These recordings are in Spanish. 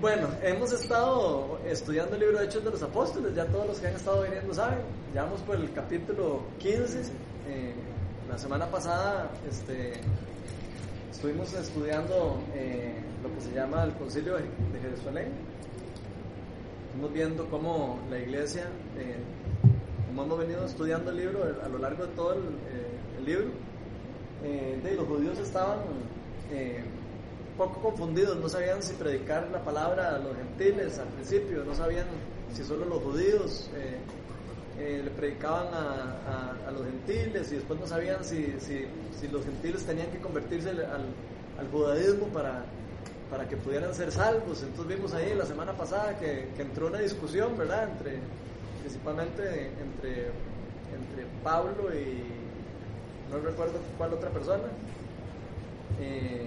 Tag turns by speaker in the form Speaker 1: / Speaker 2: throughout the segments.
Speaker 1: Bueno, hemos estado estudiando el libro de Hechos de los Apóstoles, ya todos los que han estado viniendo saben, ya vamos por el capítulo 15. Eh, la semana pasada este, estuvimos estudiando eh, lo que se llama el Concilio de, Jerusalén. Estamos viendo cómo la iglesia, eh, como hemos venido estudiando el libro a lo largo de todo el, eh, el libro, de, los judíos estaban poco confundidos, no sabían si predicar la palabra a los gentiles al principio, no sabían si solo los judíos eh, eh, le predicaban a, a- los gentiles y después no sabían si, si, si los gentiles tenían que convertirse al, al judaísmo para, para que pudieran ser salvos. Entonces vimos ahí la semana pasada que, que entró una discusión, ¿verdad? Entre, principalmente entre, entre Pablo y no recuerdo cuál otra persona. Eh,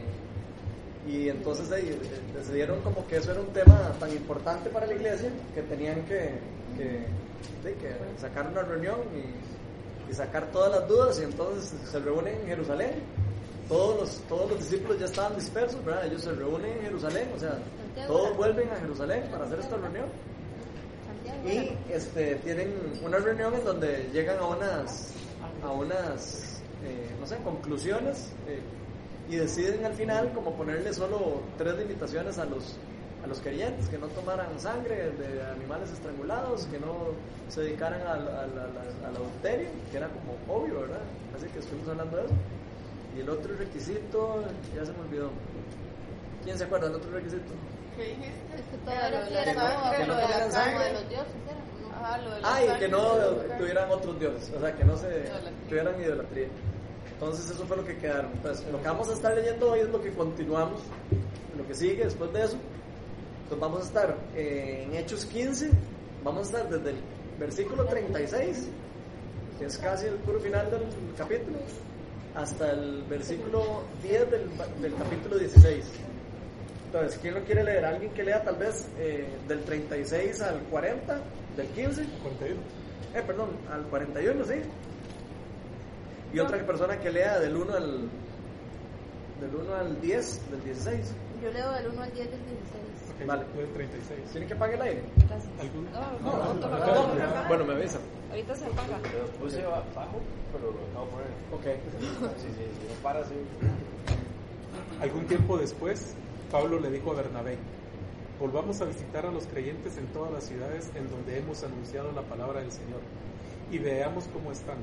Speaker 1: y entonces ahí, eh, decidieron como que eso era un tema tan importante para la iglesia que tenían que, que, sí, que sacar una reunión y, y sacar todas las dudas y entonces se reúnen en Jerusalén. Todos los, todos los discípulos ya estaban dispersos, ¿verdad? Ellos se reúnen en Jerusalén, o sea, todos vuelven a Jerusalén para hacer esta reunión. Y este, tienen una reunión en donde llegan a unas, a unas eh, no sé, conclusiones eh, y deciden al final como ponerle solo tres limitaciones a los, a los creyentes, que no tomaran sangre de animales estrangulados, que no se dedicaran al, al, al- al adulterio, que era como obvio, ¿verdad? Así que estuvimos hablando de eso. Y el otro requisito, ya se me olvidó. ¿Quién se acuerda del otro requisito?
Speaker 2: ¿Qué dijiste?
Speaker 3: Es que todo
Speaker 2: Era
Speaker 3: era
Speaker 2: lo de
Speaker 3: fiel,
Speaker 2: la sangre,
Speaker 1: que no
Speaker 2: lo de la
Speaker 1: pongan
Speaker 3: como
Speaker 1: sangre.
Speaker 3: de los dioses, ¿era? ¿no?
Speaker 2: Ajá, lo de la
Speaker 1: Ah, y que no tuvieran otros dioses, o sea, que no se tuvieran idolatría. Entonces eso fue lo que quedaron. Pues lo que vamos a estar leyendo hoy es lo que continuamos, lo que sigue después de eso. Entonces vamos a estar eh, en Hechos 15, vamos a estar desde el versículo 36, que es casi el puro final del capítulo, hasta el versículo 10 del, del capítulo 16. Entonces, ¿quién lo quiere leer? ¿Alguien que lea tal vez eh, del 36 al 40, del 15?
Speaker 4: 41.
Speaker 1: Eh, perdón, al 41, sí. Y otra persona que lea del 1 al del 1 al 10, del 16.
Speaker 3: Yo leo del 1 al 10 del 16.
Speaker 4: Ok,
Speaker 1: Vale.
Speaker 4: yo el 36.
Speaker 1: ¿Tienen que apagar el aire?
Speaker 2: No,
Speaker 1: No,
Speaker 2: no,
Speaker 1: no,
Speaker 2: no,
Speaker 1: no,
Speaker 2: no,
Speaker 1: no.
Speaker 2: no, no.
Speaker 1: Bueno, me avisan.
Speaker 2: Ahorita se apaga.
Speaker 5: Lo puse bajo, pero lo acabo de poner.
Speaker 1: Ok.
Speaker 5: Sí, sí, sí, no para así.
Speaker 4: Algún tiempo después, Pablo le dijo a Bernabé, volvamos a visitar a los creyentes en todas las ciudades en donde hemos anunciado la palabra del Señor y veamos cómo están.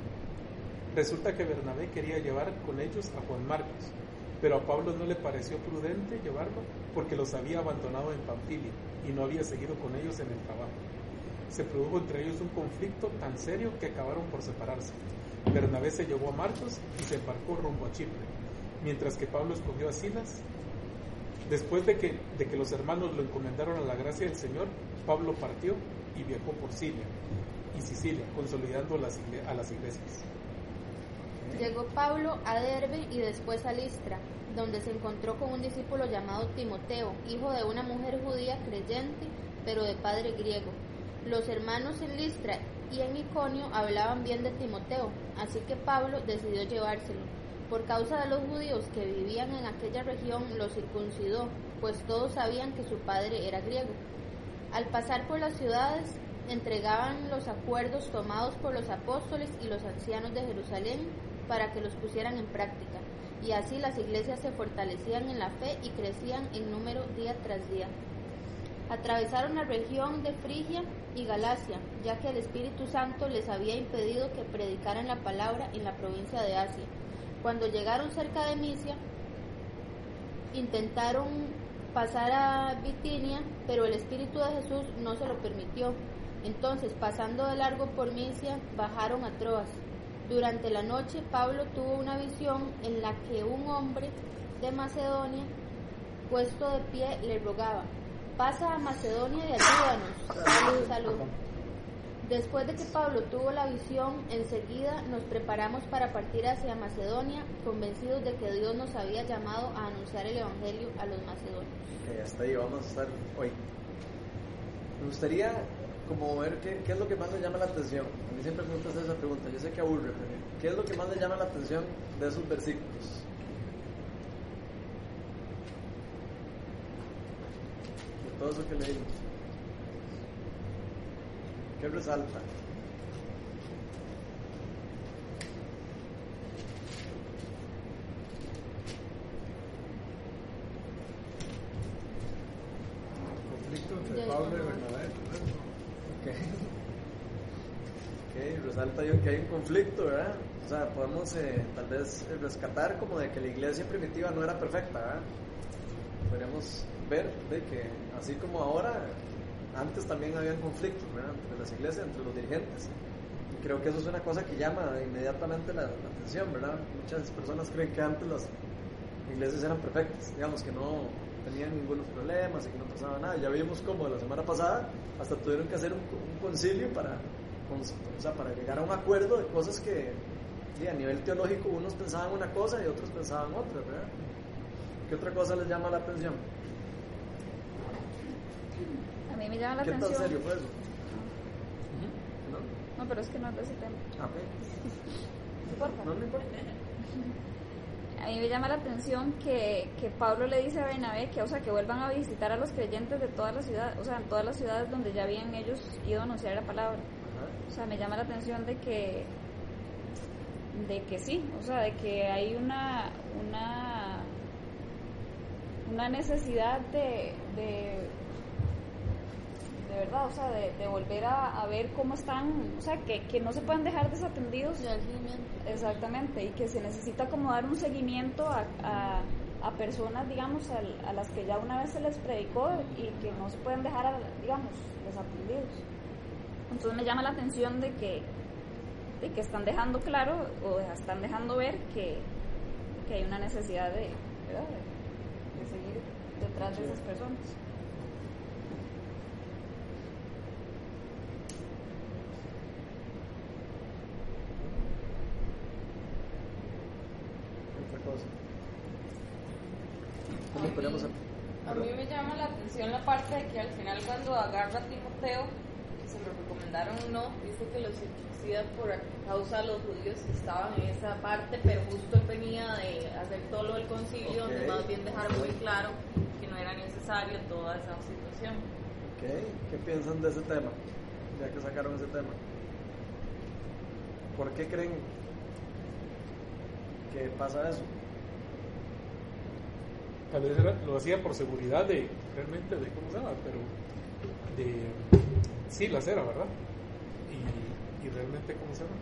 Speaker 4: Resulta que Bernabé quería llevar con ellos a Juan Marcos, pero a Pablo no le pareció prudente llevarlo porque los había abandonado en Pamfilia y no había seguido con ellos en el trabajo. Se produjo entre ellos un conflicto tan serio que acabaron por separarse. Bernabé se llevó a Marcos y se embarcó rumbo a Chipre, mientras que Pablo escogió a Silas. Después de que, de que los hermanos lo encomendaron a la gracia del Señor, Pablo partió y viajó por Siria y Sicilia, consolidando a las iglesias.
Speaker 3: Llegó Pablo a Derbe y después a Listra, donde se encontró con un discípulo llamado Timoteo, hijo de una mujer judía creyente, pero de padre griego. Los hermanos en Listra y en Iconio hablaban bien de Timoteo, así que Pablo decidió llevárselo. Por causa de los judíos que vivían en aquella región, lo circuncidó, pues todos sabían que su padre era griego. Al pasar por las ciudades, entregaban los acuerdos tomados por los apóstoles y los ancianos de Jerusalén para que los pusieran en práctica, y así las iglesias se fortalecían en la fe y crecían en número día tras día. Atravesaron la región de Frigia y Galacia, ya que el Espíritu Santo les había impedido que predicaran la palabra en la provincia de Asia. Cuando llegaron cerca de Misia, intentaron pasar a Bitinia, pero el Espíritu de Jesús no se lo permitió. Entonces, pasando de largo por Misia, bajaron a Troas. Durante la noche, Pablo tuvo una visión en la que un hombre de Macedonia, puesto de pie, le rogaba, pasa a Macedonia y ayúdanos. Salud, salud. Después de que Pablo tuvo la visión, enseguida nos preparamos para partir hacia Macedonia, convencidos de que Dios nos había llamado a anunciar el Evangelio a los macedonios.
Speaker 1: Ok, hasta ahí vamos a estar hoy. Me gustaría como ver qué, qué es lo que más le llama la atención. A mí siempre me gusta hacer esa pregunta. Yo sé que aburre, pero ¿qué es lo que más le llama la atención de esos versículos? De todo eso que leímos. ¿Qué resalta?
Speaker 2: conflicto entre
Speaker 3: Ya,
Speaker 2: Pablo y
Speaker 3: ya.
Speaker 2: Bernabé.
Speaker 1: Ok. Ok, resalta que hay un conflicto, ¿verdad? O sea, podemos eh, tal vez eh, rescatar como de que la iglesia primitiva no era perfecta, ¿verdad? Podríamos ver de que así como ahora, antes también habían conflictos, ¿verdad? Entre las iglesias, entre los dirigentes. Y creo que eso es una cosa que llama inmediatamente la, la atención, ¿verdad? Muchas personas creen que antes las iglesias eran perfectas, digamos que no tenían ningunos problemas y que no pasaba nada. Ya vimos como la semana pasada hasta tuvieron que hacer un, un concilio para, o sea, para llegar a un acuerdo de cosas que a nivel teológico unos pensaban una cosa y otros pensaban otra, ¿verdad? ¿Qué otra cosa les llama la atención?
Speaker 6: A mí me llama la
Speaker 1: ¿Qué tan
Speaker 6: atención.
Speaker 1: serio fue eso? ¿No?
Speaker 6: No, pero es que no es de ese tema.
Speaker 1: Ah.
Speaker 6: No,
Speaker 1: no importa.
Speaker 6: A mí me llama la atención que, que Pablo le dice a Bernabé que, o sea, que vuelvan a visitar a los creyentes de todas las ciudades, o sea, en todas las ciudades donde ya habían ellos ido a anunciar la palabra. O sea, me llama la atención de que de que sí, o sea, de que hay una una una necesidad de de, de verdad, o sea, de, de volver a, a ver cómo están, o sea, que, que no se pueden dejar desatendidos
Speaker 3: Ya.
Speaker 6: Exactamente, y que se necesita como dar un seguimiento a, a, a personas, digamos, al- a, las que ya una vez se les predicó y que no se pueden dejar, digamos, desatendidos. Entonces me llama la atención de que, de que están dejando claro o están dejando ver que, que hay una necesidad de, ¿verdad? de, seguir detrás de esas personas.
Speaker 1: Otra cosa. ¿Cómo podríamos hacer?
Speaker 7: A mí me llama la atención la parte de que al final cuando agarra a Timoteo, o no, dice que lo circuncida por causa de los judíos que estaban en esa parte, pero justo él venía de hacer todo lo del concilio, donde más bien dejar muy claro que no era necesario toda esa situación.
Speaker 1: Ok, ¿qué piensan de ese tema? Ya que sacaron ese tema. ¿Por qué creen que pasa eso?
Speaker 4: Tal vez era- lo hacía por seguridad de, realmente, de, ¿cómo se llama? Pero, de, sí, la cera, ¿verdad? Y, y realmente, ¿cómo se llama?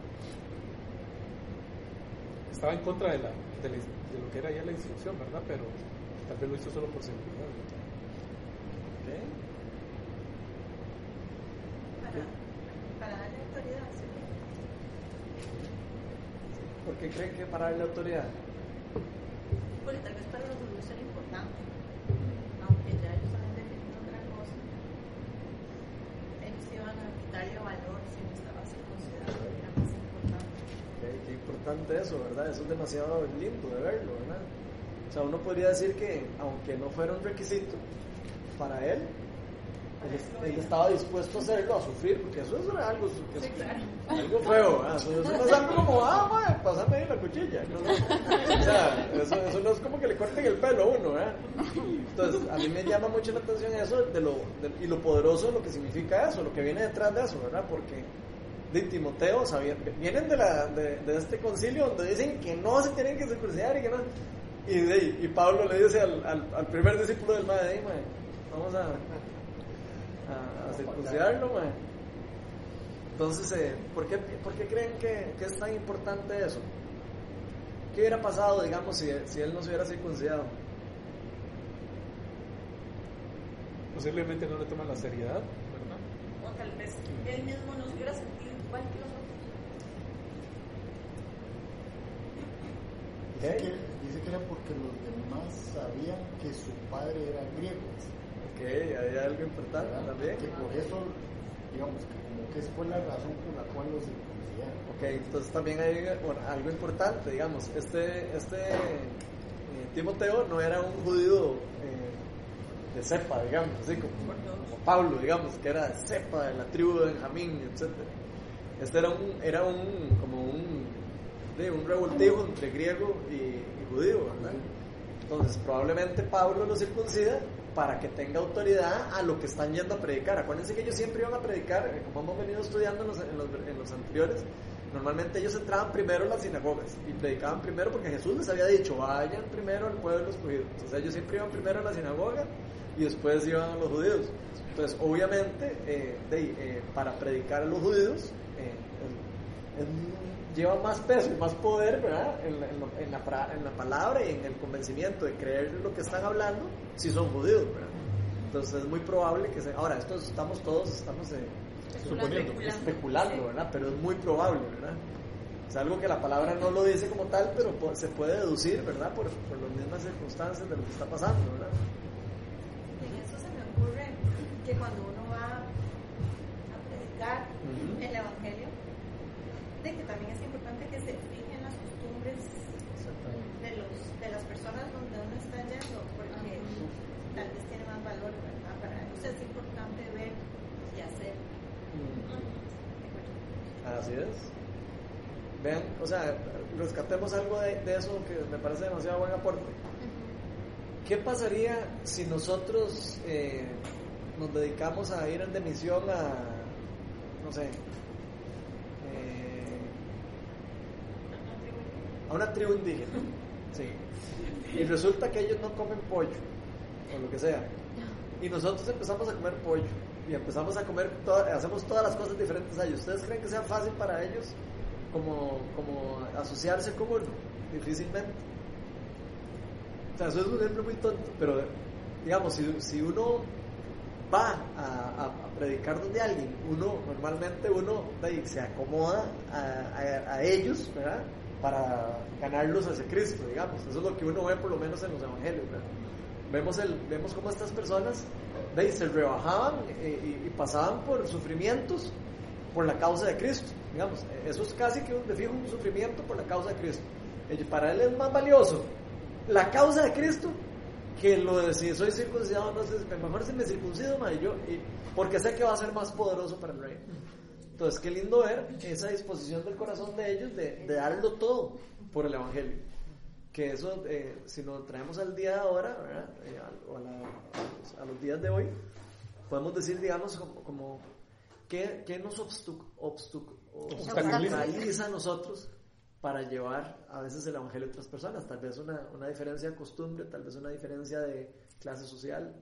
Speaker 4: Estaba en contra de, la, de, la- de lo que era ya la instrucción, ¿verdad? Pero tal vez lo hizo solo por seguridad.
Speaker 1: Ok,
Speaker 8: para, para darle autoridad. sí.
Speaker 1: ¿Por qué creen que para darle autoridad?
Speaker 8: Porque tal vez para los judíos era importante, aunque ya ellos habían definido otra cosa. Ellos quitarle valor era más importante.
Speaker 1: Ok, qué importante eso, ¿verdad? Eso es demasiado lindo de verlo, ¿verdad? O sea, uno podría decir que, aunque no fuera un requisito, para él, él, él estaba dispuesto a hacerlo, a sufrir, porque eso es algo, que es-
Speaker 8: Sí, claro.
Speaker 1: algo feo, ¿verdad? Eso, no es algo como, ah, madre, pásame ahí la cuchilla. No. O sea, eso, eso no es como que le corten el pelo a uno, ¿verdad? Entonces, a mí me llama mucho la atención eso de lo, de- y lo poderoso de lo que significa eso, lo que viene detrás de eso, ¿verdad? Porque de Timoteo, sabía- vienen de, la, de, de este concilio donde dicen que no se tienen que circuncidar y que no. Y, y Pablo le dice al, al, al primer discípulo del Madre, vamos a, a, a circuncidarlo, mae". Entonces, eh, ¿por, qué, ¿por qué creen que, que es tan importante eso? ¿Qué hubiera pasado, digamos, si, si él no se hubiera circuncidado?
Speaker 4: Posiblemente no le toman la seriedad, ¿verdad?
Speaker 8: O tal vez él mismo no se hubiera sentido igual que los otros.
Speaker 1: ¿Ok?
Speaker 9: Dice que, dice que era porque los demás sabían que su padre era griego.
Speaker 1: Ok, hay algo importante
Speaker 9: ¿verdad?
Speaker 1: también.
Speaker 9: Que por eso, digamos, que como que esa fue la razón por la cual los circuncidaron.
Speaker 1: Ok, entonces también hay bueno, algo importante, digamos, este, este eh, Timoteo no era un judío eh, de cepa, digamos, así como, como Pablo, digamos, que era de cepa de la tribu de Benjamín, etc. Este era un, era un, como un, de, un revoltijo entre griego y, y judío, ¿verdad? Entonces probablemente Pablo lo circuncida para que tenga autoridad a lo que están yendo a predicar. Acuérdense que ellos siempre iban a predicar, eh, como hemos venido estudiando en los, anteriores, normalmente ellos entraban primero en las sinagogas y predicaban primero porque Jesús les había dicho, vayan primero al pueblo escogido. Entonces ellos siempre iban primero a la sinagoga y después iban a los judíos. Entonces, obviamente, eh, eh, para predicar a los judíos, es- lleva más peso y más poder, ¿verdad? En la, en lo- en la pra- en la palabra y en el convencimiento de creer lo que están hablando, si son judíos, ¿verdad? Entonces, es muy probable que se... Ahora, esto estamos todos, estamos eh,
Speaker 8: Suponiendo.
Speaker 1: especulando, ¿verdad? Pero es muy probable, ¿verdad? Es algo que la palabra no lo dice como tal, pero po- se puede deducir, ¿verdad? Por, por las mismas circunstancias de lo que está pasando, ¿verdad?
Speaker 8: En eso se me ocurre que cuando uno va a predicar
Speaker 1: Ujú.
Speaker 8: el Evangelio, de que también es importante que se fijen las costumbres de, los, de las personas donde uno está yendo, porque tal vez tiene más valor, ¿verdad? Para ellos es importante ver y hacer.
Speaker 1: Así es. Vean, o sea, rescatemos algo de, de eso que me parece demasiado buen aporte. ¿Qué pasaría si nosotros eh, nos dedicamos a ir de misión a, no sé, eh, a una tribu indígena? Sí. Y resulta que ellos no comen pollo, o lo que sea. Y nosotros empezamos a comer pollo. Y empezamos a comer, to- hacemos todas las cosas diferentes a ellos. ¿Ustedes creen que sea fácil para ellos como, como asociarse con uno? Difícilmente. O sea, eso es un ejemplo muy tonto, pero digamos, si, si uno va a, a- a predicar donde alguien, uno normalmente uno se acomoda a- a ellos, ¿verdad? Para ganarlos hacia Cristo, digamos. Eso es lo que uno ve por lo menos en los evangelios. Vemos, el, vemos cómo estas personas ahí, se rebajaban eh, y, y pasaban por sufrimientos por la causa de Cristo, digamos. Eso es casi que un, fijo un sufrimiento por la causa de Cristo. Eh, Para él es más valioso la causa de Cristo que lo de si soy circuncidado no sé, mejor si me circuncido ma, y yo, y- porque sé que va a ser más poderoso para el reino entonces qué lindo ver esa disposición del corazón de ellos de, de darlo todo por el evangelio que eso eh, si lo traemos al día de ahora ¿verdad? Eh, o a, la- a los, días de hoy podemos decir digamos como, como ¿qué, qué nos obstu, obstu-
Speaker 4: Obstaculiza.
Speaker 1: a nosotros para llevar a veces el evangelio a otras personas. Tal vez una, una diferencia de costumbre, tal vez una diferencia de clase social,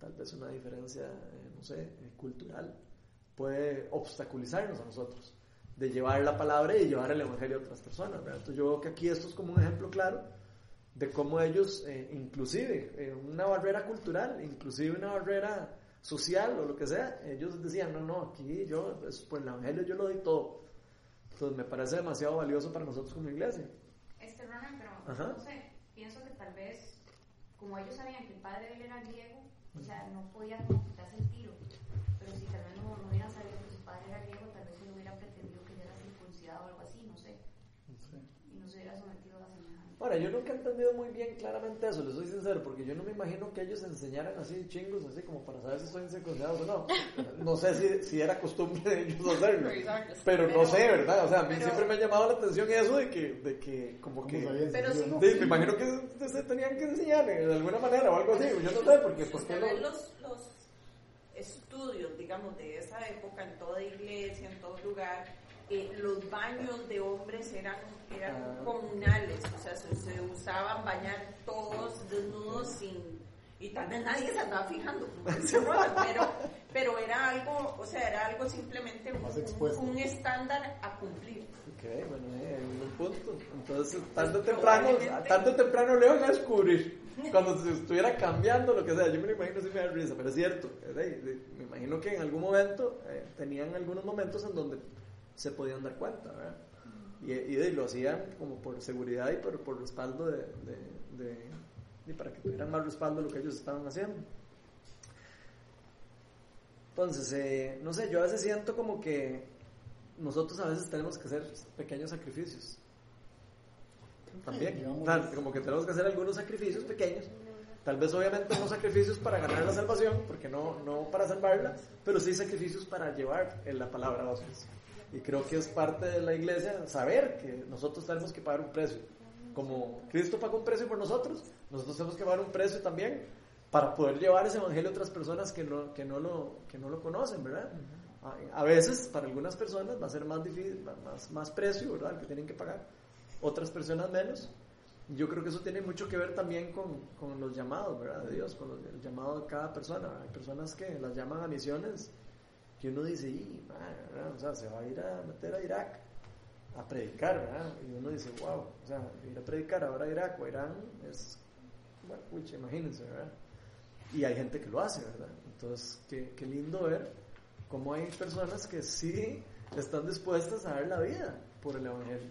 Speaker 1: tal vez una diferencia, eh, no sé, cultural, puede obstaculizarnos a nosotros de llevar la palabra y llevar el evangelio a otras personas. ¿verdad? Entonces yo veo que aquí esto es como un ejemplo claro de cómo ellos, eh, inclusive eh, una barrera cultural, inclusive una barrera social o lo que sea, ellos decían, no, no, aquí yo, pues, por el evangelio yo lo doy todo. Entonces me parece demasiado valioso para nosotros como iglesia.
Speaker 10: Este Ronan, pero
Speaker 1: Ajá.
Speaker 10: no sé, pienso que tal vez, como ellos sabían que el padre de él era griego, o sea, no podía quitarse el no, hubieran sabido que su padre era griego, tal vez él hubiera pretendido que él era circuncidado o algo así, no sé. Y no se hubiera sometido a semejante.
Speaker 1: Ahora, yo nunca he entendido muy bien claramente eso, les soy sincero, porque yo no me imagino que ellos enseñaran así chingos, así como para saber si estoy circuncidado o no. No sé si, si era costumbre de ellos hacerlo, pero no sé, ¿verdad? O sea, a mí
Speaker 8: pero-
Speaker 1: siempre me ha llamado la atención eso de que, de que como que...
Speaker 9: ¿Cómo sabían
Speaker 8: Pero
Speaker 9: sí
Speaker 8: sí.
Speaker 1: Sí, me imagino que se tenían que enseñar de alguna manera o algo así, yo no sé, porque
Speaker 8: Si
Speaker 1: ¿por qué
Speaker 8: usted ve
Speaker 1: no?
Speaker 8: los, los estudios, digamos, de esa época en toda iglesia, en todo lugar, eh, los baños de hombres eran, eran
Speaker 1: Ah.
Speaker 8: comunales, o sea, se, se usaban bañar todos desnudos sin... Y tal vez nadie se andaba fijando, pero, pero era algo, o sea, era algo simplemente un, un estándar a cumplir.
Speaker 1: Ok, bueno, eh, un punto. Entonces, tarde o
Speaker 8: Pues,
Speaker 1: temprano, tarde o temprano le van a descubrir. Cuando se estuviera cambiando, lo que sea, yo me lo imagino si me da risa, pero es cierto. es de- de- me imagino que en algún momento eh, tenían algunos momentos en donde se podían dar cuenta, ¿verdad? Y, y lo hacían como por seguridad y por, por respaldo de, de- para que tuvieran más respaldo de lo que ellos estaban haciendo. Entonces, eh, no sé, yo a veces siento como que nosotros a veces tenemos que hacer pequeños sacrificios. También, sea, como que tenemos que hacer algunos sacrificios pequeños. Tal vez obviamente no sacrificios para ganar la salvación, porque no, no para salvarla, pero sí sacrificios para llevar en la palabra a otros. Y creo que es parte de la iglesia saber que nosotros tenemos que pagar un precio. Como Cristo pagó un precio por nosotros, nosotros tenemos que pagar un precio también para poder llevar ese evangelio a otras personas que no, que no, lo, que no lo conocen, ¿verdad? A, veces, para algunas personas va a ser más difícil, más, más precio, ¿verdad? El que tienen que pagar. Otras personas menos. Yo creo que eso tiene mucho que ver también con, con los llamados, ¿verdad? De Dios, con los- el llamado de cada persona. Hay personas que las llaman a misiones que uno dice, y, ¿verdad? o sea, se va a ir a meter a Irak a predicar, ¿verdad? Y uno dice, wow, o sea, ir a predicar ahora a Irak o Irán es, bueno, pucha, imagínense, ¿verdad? Y hay gente que lo hace, ¿verdad? Entonces, qué, qué lindo ver cómo hay personas que sí están dispuestas a dar la vida por el Evangelio.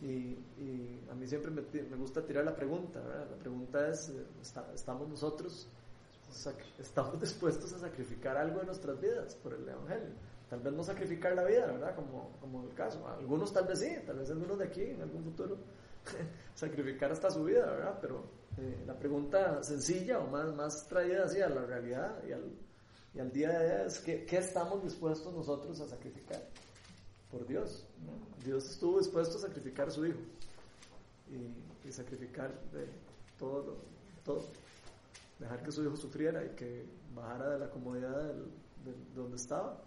Speaker 1: Y, y a mí siempre me, me gusta tirar la pregunta, ¿verdad? La pregunta es, eh, ¿está- ¿estamos nosotros, estamos dispuestos a sacrificar algo de nuestras vidas por el Evangelio? Tal vez no sacrificar la vida, ¿verdad? Como, como el caso. Algunos tal vez sí, tal vez algunos de aquí en algún futuro sacrificar hasta su vida, ¿verdad? Pero eh, la pregunta sencilla o más, más traída así a la realidad y al, y al día a día es ¿qué, qué estamos dispuestos nosotros a sacrificar por Dios? Dios estuvo dispuesto a sacrificar a su hijo y, sacrificar de todo, todo, dejar que su hijo sufriera y que bajara de la comodidad del- donde estaba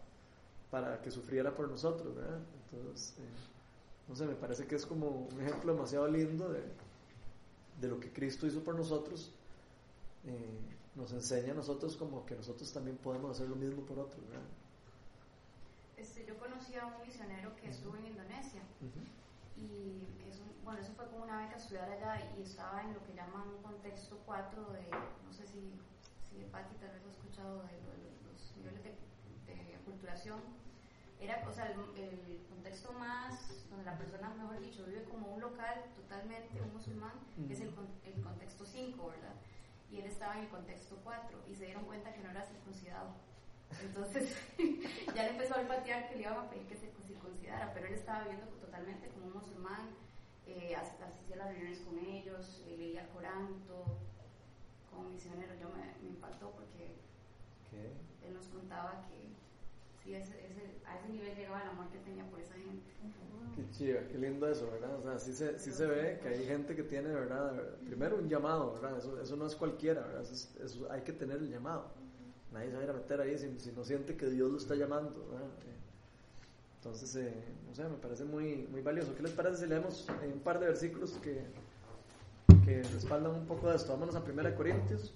Speaker 1: para que sufriera por nosotros, ¿verdad? Entonces, eh, no sé, me parece que es como un ejemplo demasiado lindo de, de lo que Cristo hizo por nosotros. Eh, nos enseña a nosotros como que nosotros también podemos hacer lo mismo por otros, ¿verdad?
Speaker 10: Este, yo conocí a un misionero que estuvo en Indonesia y es un- bueno, eso fue como una beca estudiar allá y estaba en lo que llaman un contexto 4 de, no sé si, si Patti tal vez ha escuchado de, lo los niveles de, de aculturación. Era, o sea, el, el contexto más, donde la persona, mejor dicho, vive como un local totalmente, un musulmán, es el, el contexto 5, ¿verdad? Y él estaba en el contexto 4 y se dieron cuenta que no era circuncidado. Entonces ya le empezó a olfatear que le iban a pedir que se circuncidara, pero él estaba viviendo totalmente como un musulmán, eh, as- asistía a las reuniones con ellos, eh, leía el Corán, todo como misionero. Yo me, me impactó porque él nos contaba que sí, ese, ese- a ese nivel llegaba el amor que tenía por esa gente.
Speaker 1: Qué chido, qué lindo eso, ¿verdad? O sea, sí se, sí se ve que hay gente que tiene, ¿verdad? Primero un llamado, ¿verdad? Eso, eso no es cualquiera, ¿verdad? Eso, es- eso hay que tener el llamado. Nadie se va a ir a meter ahí si, si no siente que Dios lo está llamando. Eh, Entonces, eh, no sé, me parece muy, muy valioso. ¿Qué les parece si leemos un par de versículos que, que respaldan un poco de esto? Vámonos a 1 Corintios,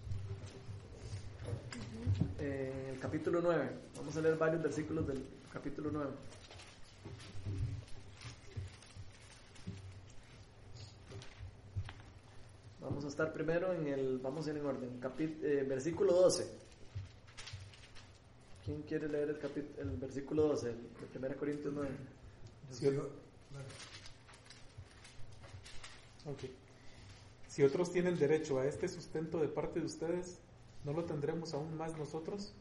Speaker 1: eh, el capítulo 9. Vamos a leer varios versículos del capítulo 9. Vamos a estar primero en el, vamos a ir en orden, capit- eh, versículo 12. ¿Quién quiere leer el, capit- el versículo 12 el, de 1 Corintios 9?
Speaker 4: Si, o- Ok. Si otros tienen derecho a este sustento de parte de ustedes, ¿no lo tendremos aún más nosotros?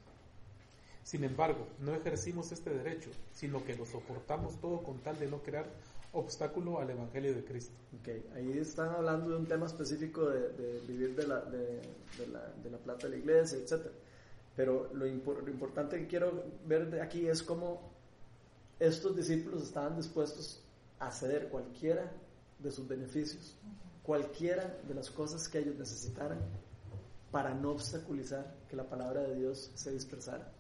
Speaker 4: Sin embargo, no ejercimos este derecho, sino que lo soportamos todo con tal de no crear obstáculo al Evangelio de Cristo.
Speaker 1: Ok, ahí están hablando de un tema específico de, de vivir de la, de, de la, de la plata de la iglesia, etc. Pero lo, impor- lo importante que quiero ver aquí es cómo estos discípulos estaban dispuestos a ceder cualquiera de sus beneficios, cualquiera de las cosas que ellos necesitaran para no obstaculizar que la palabra de Dios se dispersara.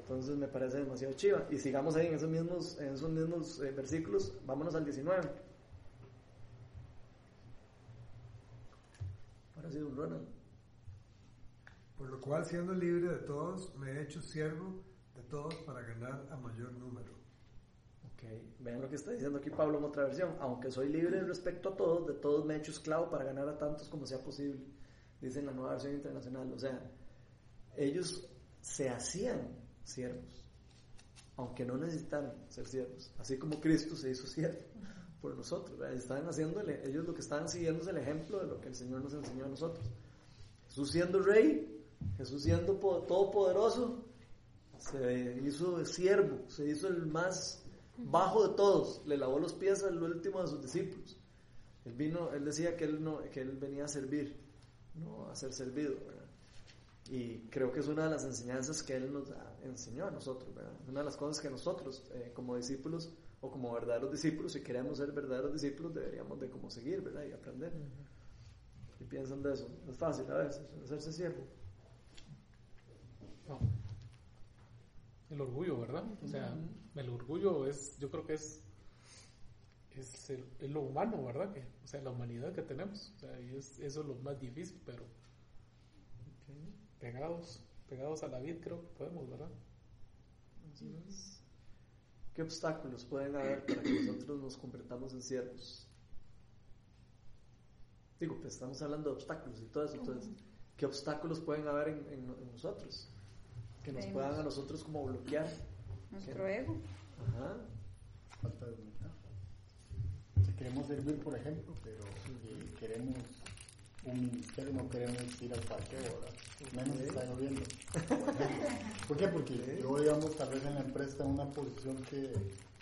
Speaker 1: Entonces me parece demasiado chiva. Y sigamos ahí en esos mismos, en esos mismos eh, versículos. Vámonos al 19. Ahora sí, don Ronald.
Speaker 2: Por lo cual, siendo libre de todos, me he hecho siervo de todos para ganar a mayor número.
Speaker 1: Ok, vean lo que está diciendo aquí Pablo en otra versión. Aunque soy libre respecto a todos, de todos me he hecho esclavo para ganar a tantos como sea posible. Dice en la nueva versión internacional. O sea, ellos se hacían siervos, aunque no necesitaran ser siervos. Así como Cristo se hizo siervo por nosotros. Estaban haciéndole, ellos lo que estaban siguiendo es el ejemplo de lo que el Señor nos enseñó a nosotros. Jesús siendo rey, Jesús siendo po- todopoderoso, se hizo siervo, se hizo el más bajo de todos, le lavó los pies al último de sus discípulos. Él vino, él decía que él no, que él venía a servir, no a ser servido, ¿verdad? Y creo que es una de las enseñanzas que él nos da- enseñó a nosotros, ¿verdad? Una de las cosas que nosotros, eh, como discípulos o como verdaderos discípulos, si queremos ser verdaderos discípulos, deberíamos de como seguir, ¿verdad? Y aprender. Y piensan de eso. Es fácil a veces, hacerse siervo.
Speaker 4: No. El orgullo, ¿verdad? O sea, el orgullo es, yo creo que es, es, el- es lo humano, ¿verdad? Que, o sea, la humanidad que tenemos. O sea, y es, eso es lo más difícil, pero pegados, pegados a la vida creo que podemos, ¿verdad?
Speaker 1: Así es. ¿Qué obstáculos pueden haber para que nosotros nos convirtamos en siervos? Digo, pues estamos hablando de obstáculos y todo eso, entonces, ¿qué obstáculos pueden haber en, en- en nosotros? Que nos puedan a nosotros como bloquear.
Speaker 6: Nuestro ego.
Speaker 1: Ajá.
Speaker 9: falta de humildad. Si queremos servir, por ejemplo, pero eh, queremos un ministerio, no queremos ir al parqueo, ¿verdad? Menos si está lloviendo. ¿Por qué? Porque yo, digamos, tal vez en la empresa en una posición que,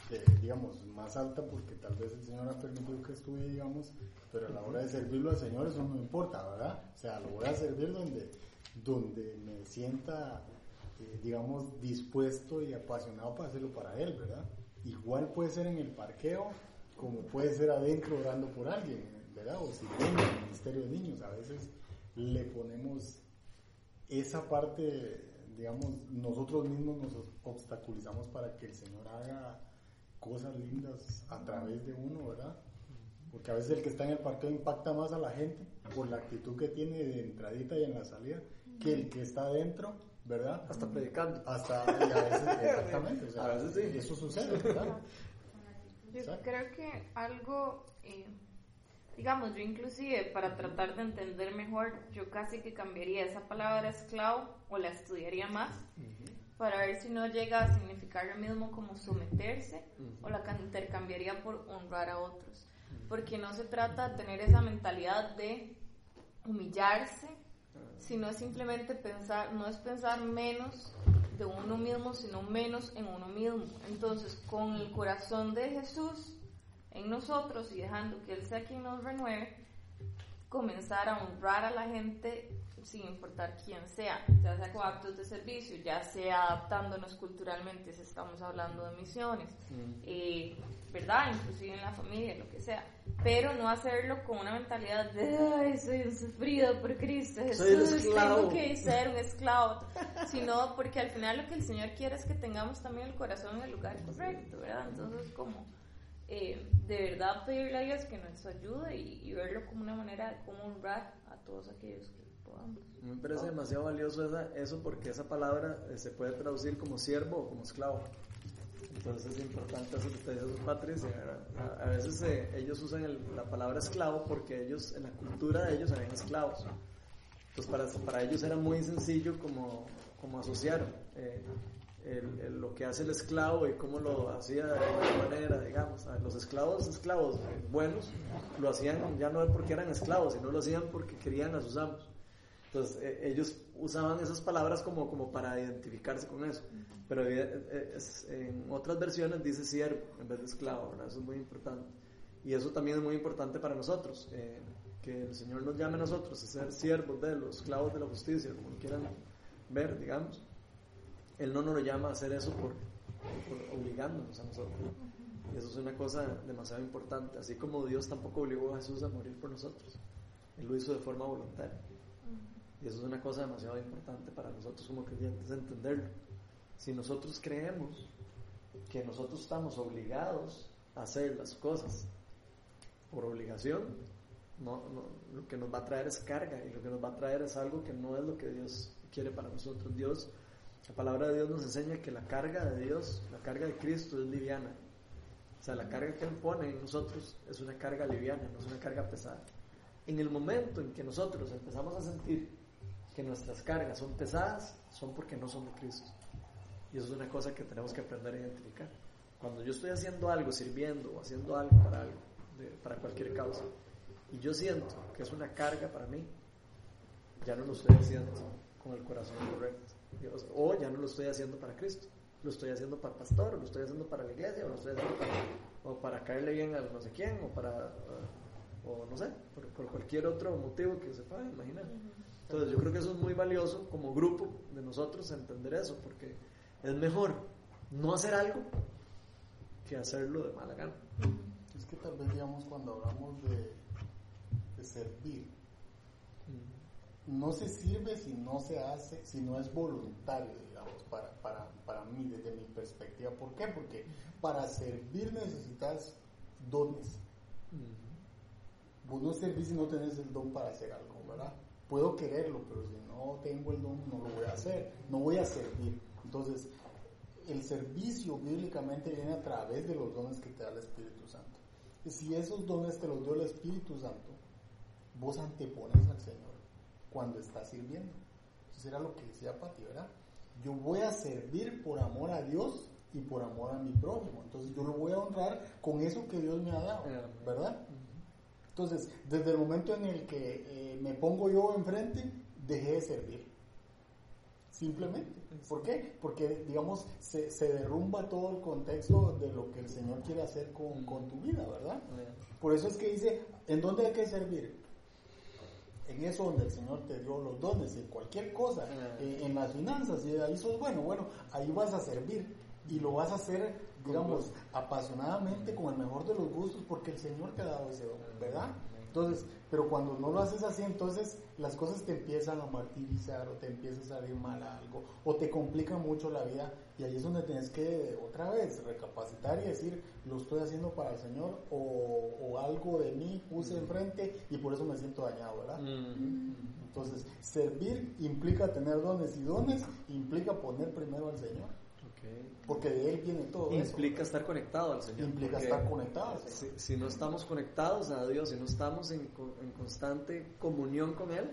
Speaker 9: que, digamos, más alta, porque tal vez el Señor ha permitido que estudie, digamos, pero a la hora de servirlo al Señor eso no me importa, ¿verdad? O sea, lo voy a servir donde, donde me sienta, eh, digamos, dispuesto y apasionado para hacerlo para Él, ¿verdad? Igual puede ser en el parqueo, como puede ser adentro orando por alguien, ¿verdad? O si tengo el ministerio de niños, a veces le ponemos esa parte, digamos, nosotros mismos nos obstaculizamos para que el Señor haga cosas lindas a través de uno, ¿verdad? Porque a veces el que está en el parqueo impacta más a la gente por la actitud que tiene de entradita y en la salida que el que está adentro, ¿verdad?
Speaker 1: Hasta predicando.
Speaker 9: Hasta, y a veces, exactamente, o sea,
Speaker 1: A veces sí.
Speaker 9: eso sucede, ¿verdad?
Speaker 7: Yo
Speaker 9: Exacto.
Speaker 7: creo que algo, eh, digamos, yo inclusive para tratar de entender mejor, yo casi que cambiaría esa palabra esclavo o la estudiaría más para ver si no llega a significar lo mismo como someterse o la ca- intercambiaría por honrar a otros. Porque no se trata de tener esa mentalidad de humillarse, sino simplemente pensar, no es pensar menos de uno mismo, sino menos en uno mismo. Entonces, con el corazón de Jesús en nosotros y dejando que Él sea quien nos renueve, comenzar a honrar a la gente sin importar quién sea, ya sea con actos de servicio, ya sea adaptándonos culturalmente si estamos hablando de misiones, eh, ¿verdad? Inclusive en la familia, lo que sea, pero no hacerlo con una mentalidad de, ay, soy un sufrido por Cristo, Jesús,
Speaker 1: Soy el esclavo".
Speaker 7: tengo que ser un esclavo, sino porque al final lo que el Señor quiere es que tengamos también el corazón en el lugar correcto, ¿verdad? Entonces, como eh, de verdad pedirle a Dios que nos ayude y, y verlo como una manera de cómo honrar a todos aquellos que podamos.
Speaker 1: Me parece demasiado valioso esa- eso porque esa palabra eh, se puede traducir como siervo o como esclavo. Entonces es importante eso que te dice. A, veces eh, ellos usan la palabra esclavo porque ellos, en la cultura de ellos, eran esclavos. Entonces para, para ellos era muy sencillo como, como asociar eh, lo que hace el esclavo y cómo lo hacía de alguna manera, digamos. Los esclavos, esclavos buenos, lo hacían ya no porque eran esclavos, sino lo hacían porque querían a sus amos. Entonces eh, ellos usaban esas palabras como, como para identificarse con eso. Pero eh, eh, es- en otras versiones dice siervo en vez de esclavo, ¿verdad? Eso es muy importante. Y eso también es muy importante para nosotros, eh, que el Señor nos llame a nosotros a ser siervos de los esclavos de la justicia, como quieran ver, digamos. Él no nos lo llama a hacer eso por, por obligándonos a nosotros. Y eso es una cosa demasiado importante. Así como Dios tampoco obligó a Jesús a morir por nosotros. Él lo hizo de forma voluntaria. Y eso es una cosa demasiado importante para nosotros como creyentes entenderlo. Si nosotros creemos que nosotros estamos obligados a hacer las cosas por obligación, no, no, lo que nos va a traer es carga y lo que nos va a traer es algo que no es lo que Dios quiere para nosotros. Dios, la palabra de Dios nos enseña que la carga de Dios, la carga de Cristo es liviana. O sea, la carga que Él pone en nosotros es una carga liviana, no es una carga pesada. En el momento en que nosotros empezamos a sentir que nuestras cargas son pesadas, son porque no de Cristo. Y eso es una cosa que tenemos que aprender a identificar. Cuando yo estoy haciendo algo, sirviendo o haciendo algo para algo, para cualquier causa, y yo siento que es una carga para mí, ya no lo estoy haciendo con el corazón correcto. O ya no lo estoy haciendo para Cristo. Lo estoy haciendo para el pastor, o lo estoy haciendo para la iglesia, o lo estoy haciendo para, o para caerle bien a no sé quién, o para, o no sé, por, por cualquier otro motivo que se pueda imaginar. Entonces yo creo que eso es muy valioso como grupo de nosotros entender eso, porque es mejor no hacer algo que hacerlo de mala gana.
Speaker 9: Es que tal vez, digamos, cuando hablamos de, de servir, No se sirve si no se hace, si no es voluntario, digamos, para, para, para mí, desde mi perspectiva. ¿Por qué? Porque para servir necesitas dones. Vos no servís si no tenés el don para hacer algo, ¿verdad? Puedo quererlo, pero si no tengo el don, no lo voy a hacer. No voy a servir. Entonces, el servicio bíblicamente viene a través de los dones que te da el Espíritu Santo. Y si esos dones te los dio el Espíritu Santo, vos antepones al Señor cuando estás sirviendo. Eso era lo que decía Pati, ¿verdad? Yo voy a servir por amor a Dios y por amor a mi prójimo. Entonces yo lo voy a honrar con eso que Dios me ha dado, ¿verdad? Entonces, desde el momento en el que eh, me pongo yo enfrente, dejé de servir. Simplemente. ¿Por qué? Porque, digamos, se, se derrumba todo el contexto de lo que el Señor quiere hacer con, con tu vida, ¿verdad? Por eso es que dice, ¿en dónde hay que servir? En eso donde el Señor te dio los dones, en cualquier cosa, eh, en las finanzas, y ahí sos bueno, bueno, ahí vas a servir y lo vas a hacer, digamos, apasionadamente, con el mejor de los gustos, porque el Señor te ha dado ese don, ¿verdad? Entonces, pero cuando no lo haces así, entonces las cosas te empiezan a martirizar o te empieza a salir mal algo o te complica mucho la vida y ahí es donde tienes que otra vez recapacitar y decir, lo estoy haciendo para el Señor o, o algo de mí puse enfrente y por eso me siento dañado, ¿verdad? Entonces, servir implica tener dones y dones implica poner primero al Señor. Porque de Él viene todo.
Speaker 1: Implica estar conectado al Señor.
Speaker 9: Implica
Speaker 1: porque
Speaker 9: estar conectado.
Speaker 1: Si, si, no estamos conectados a Dios, si no estamos en, en constante comunión con Él,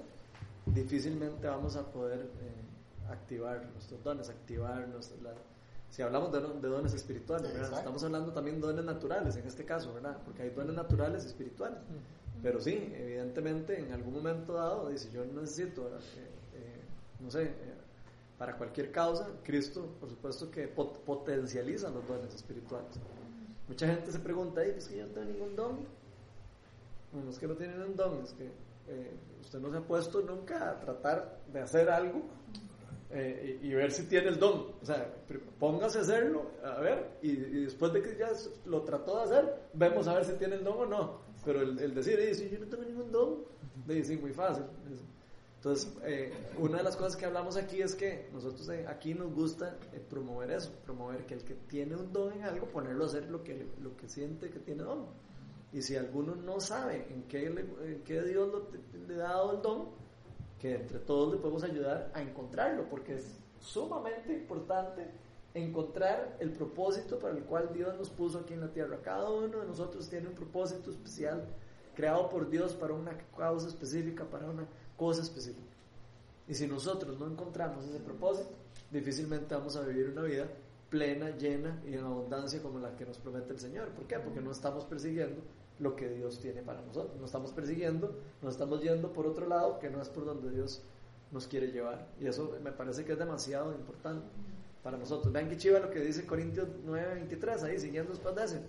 Speaker 1: difícilmente vamos a poder eh, activar nuestros dones, activar nuestros, la, si hablamos de, de dones espirituales, estamos hablando también de dones naturales en este caso, ¿verdad? Porque hay dones naturales y espirituales. Pero sí, evidentemente en algún momento dado, dice, yo necesito, eh, eh, no sé, para cualquier causa, Cristo, por supuesto que pot potencializa los dones espirituales. Mucha gente se pregunta, ¿es que yo no tengo ningún don? No es que no tienen un don, es que eh, usted no se ha puesto nunca a tratar de hacer algo eh, y, y, ver si tiene el don. O sea, póngase a hacerlo, a ver, y, y, después de que ya lo trató de hacer, vemos a ver si tiene el don o no. Pero el, el decir, si yo no tengo ningún don, dice, muy fácil. Entonces, eh, una de las cosas que hablamos aquí es que nosotros eh, aquí nos gusta eh, promover eso, promover que el que tiene un don en algo, ponerlo a hacer lo que, lo que siente que tiene don. Y si alguno no sabe en qué, le, en qué Dios le ha dado el don, que entre todos le podemos ayudar a encontrarlo, porque es sumamente importante encontrar el propósito para el cual Dios nos puso aquí en la tierra. Cada uno de nosotros tiene un propósito especial creado por Dios para una causa específica, para una cosa específica. Y si nosotros no encontramos ese propósito, difícilmente vamos a vivir una vida plena, llena y en abundancia como la que nos promete el Señor. ¿Por qué? Porque no estamos persiguiendo lo que Dios tiene para nosotros. No estamos persiguiendo, nos estamos yendo por otro lado que no es por donde Dios nos quiere llevar. Y eso me parece que es demasiado importante para nosotros. Vean que chiva lo que dice Corintios 9:23, ahí siguiendo después de ese.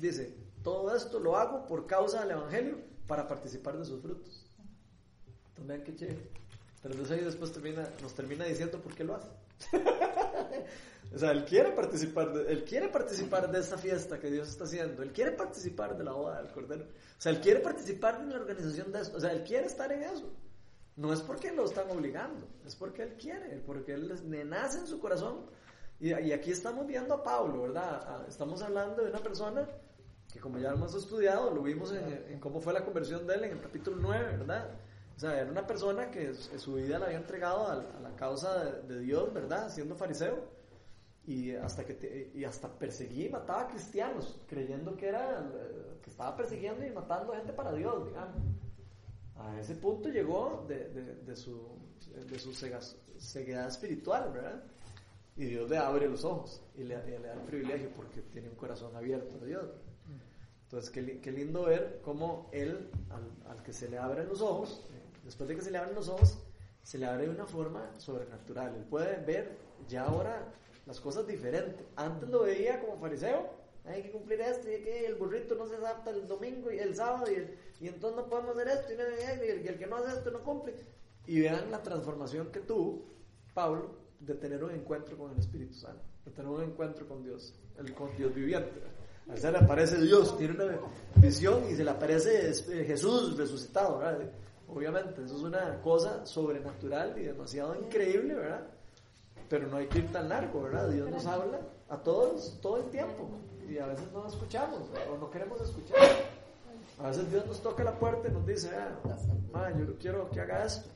Speaker 1: Dice, todo esto lo hago por causa del Evangelio para participar de sus frutos. Entonces, vean qué chévere. Pero entonces ahí después termina, nos termina diciendo por qué lo hace. o sea, él quiere participar, de, él quiere participar de esta fiesta que Dios está haciendo. Él quiere participar de la boda del Cordero. O sea, él quiere participar en la organización de esto. O sea, él quiere estar en eso. No es porque lo están obligando, es porque él quiere, porque él le nace en su corazón. Y aquí estamos viendo a Pablo, ¿verdad? Estamos hablando de una persona que como ya hemos estudiado, lo vimos en, en, cómo fue la conversión de él en el capítulo 9, ¿verdad? O sea, era una persona que su vida la había entregado a, a la causa de, de, Dios, ¿verdad? Siendo fariseo. Y hasta, que te, y hasta perseguía y mataba a cristianos, creyendo que, era, que estaba persiguiendo y matando a gente para Dios, digamos. A ese punto llegó de, de, de su, de su ceguedad espiritual, ¿verdad? Y Dios le abre los ojos y le, y le da el privilegio porque tiene un corazón abierto a Dios. Entonces, qué, qué, lindo ver cómo él, al, que se le abren los ojos, después de que se le abren los ojos, se le abre de una forma sobrenatural. Él puede ver ya ahora las cosas diferentes. Antes lo veía como fariseo, hay que cumplir esto y el burrito no se adapta el domingo y el sábado y, entonces no podemos hacer esto y el que no hace esto no cumple. Y vean la transformación que tuvo Pablo de tener un encuentro con el Espíritu Santo, de tener un encuentro con Dios, el, con Dios viviente. A veces le aparece Dios, tiene una visión y se le aparece eh, Jesús resucitado, ¿verdad? Obviamente, eso es una cosa sobrenatural y demasiado increíble, ¿verdad? Pero no hay que ir tan largo, ¿verdad? Dios nos habla a todos todo el tiempo y a veces no escuchamos o no queremos escuchar. A veces Dios nos toca la puerta y nos dice, ah, yo quiero que haga esto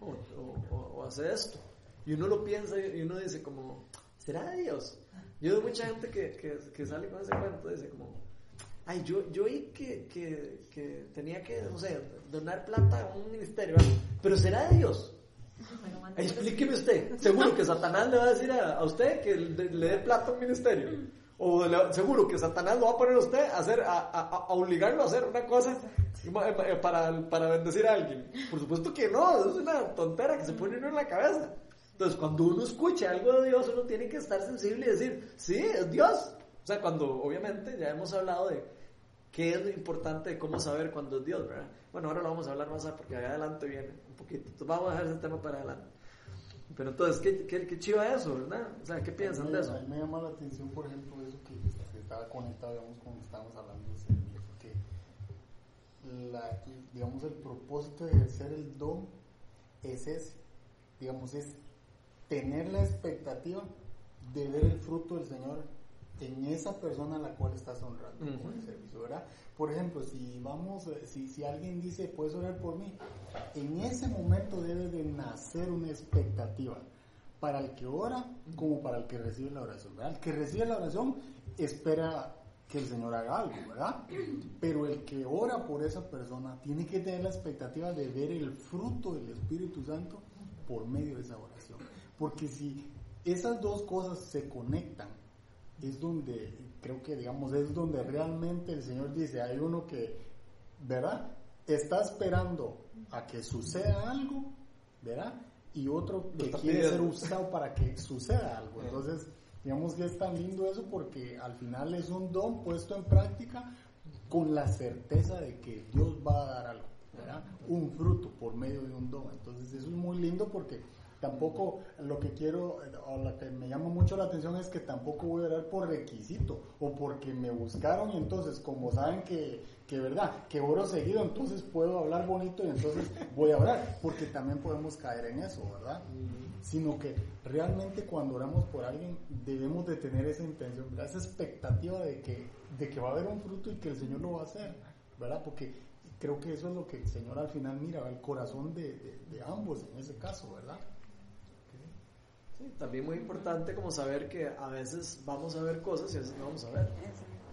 Speaker 1: o, o hace esto. Y uno lo piensa y uno dice como, ¿será Dios? Yo veo mucha gente que, que, que sale con ese cuento, dice como, ay, yo, yo oí que, que, que tenía que, no sé, donar plata a un ministerio, pero ¿será Dios? Explíqueme usted. Seguro que Satanás le va a decir a, a usted que le, le dé plata a un ministerio. O le- seguro que Satanás lo va a poner a usted a, hacer, a, a, a obligarlo a hacer una cosa para, para bendecir a alguien. Por supuesto que no, es una tontera que se pone uno en la cabeza. Entonces, cuando uno escucha algo de Dios, uno tiene que estar sensible y decir, sí, es Dios. O sea, cuando, obviamente, ya hemos hablado de qué es lo importante de cómo saber cuándo es Dios, ¿verdad? Bueno, ahora lo vamos a hablar más porque allá adelante viene un poquito. Entonces, vamos a dejar ese tema para adelante. Pero entonces, ¿qué, qué, qué chiva eso, verdad? O sea, ¿qué piensan de
Speaker 9: A
Speaker 1: eso?
Speaker 9: mí me llama la atención, por ejemplo, eso que, estaba conectado, digamos, que estábamos hablando, día, que la, digamos, el propósito de ejercer el don es ese, digamos, es tener la expectativa de ver el fruto del Señor en esa persona a la cual estás honrando con el servicio, ¿verdad? Por ejemplo, si vamos, si, si alguien dice, puedes orar por mí, en ese momento debe de nacer una expectativa para el que ora como para el que recibe la oración, ¿verdad? El que recibe la oración espera que el Señor haga algo, ¿verdad? Pero el que ora por esa persona tiene que tener la expectativa de ver el fruto del Espíritu Santo por medio de esa oración. Porque si esas dos cosas se conectan, es donde, creo que digamos, es donde realmente el Señor dice, hay uno que, ¿verdad? Está esperando a que suceda algo, ¿verdad? Y otro que quiere ser usado para que suceda algo. Entonces, digamos que es tan lindo eso porque al final es un don puesto en práctica con la certeza de que Dios va a dar algo, ¿verdad? Un fruto por medio de un don. Entonces, eso es muy lindo porque tampoco lo que quiero o lo que me llama mucho la atención es que tampoco voy a orar por requisito o porque me buscaron y entonces como saben que, que verdad, que oro seguido, entonces puedo hablar bonito y entonces voy a orar, porque también podemos caer en eso, ¿verdad? Sino que realmente cuando oramos por alguien debemos de tener esa intención, esa expectativa de que, de que va a haber un fruto y que el Señor lo va a hacer, ¿verdad? Porque creo que eso es lo que el Señor al final mira, el corazón de, de- de ambos en ese caso, ¿verdad?
Speaker 1: Sí, también muy importante como saber que a veces vamos a ver cosas y a veces no vamos a ver.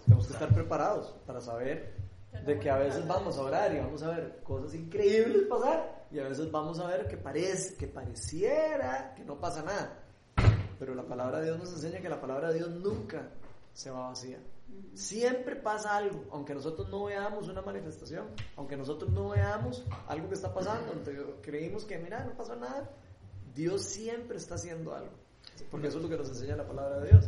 Speaker 1: Tenemos que estar preparados para saber de que a veces vamos a orar y vamos a ver cosas increíbles pasar y a veces vamos a ver que parece que pareciera que no pasa nada. Pero la palabra de Dios nos enseña que la palabra de Dios nunca se va vacía. Siempre pasa algo, aunque nosotros no veamos una manifestación, aunque nosotros no veamos algo que está pasando, aunque creímos que, mira, no pasó nada, Dios siempre está haciendo algo. Porque eso es lo que nos enseña la palabra de Dios.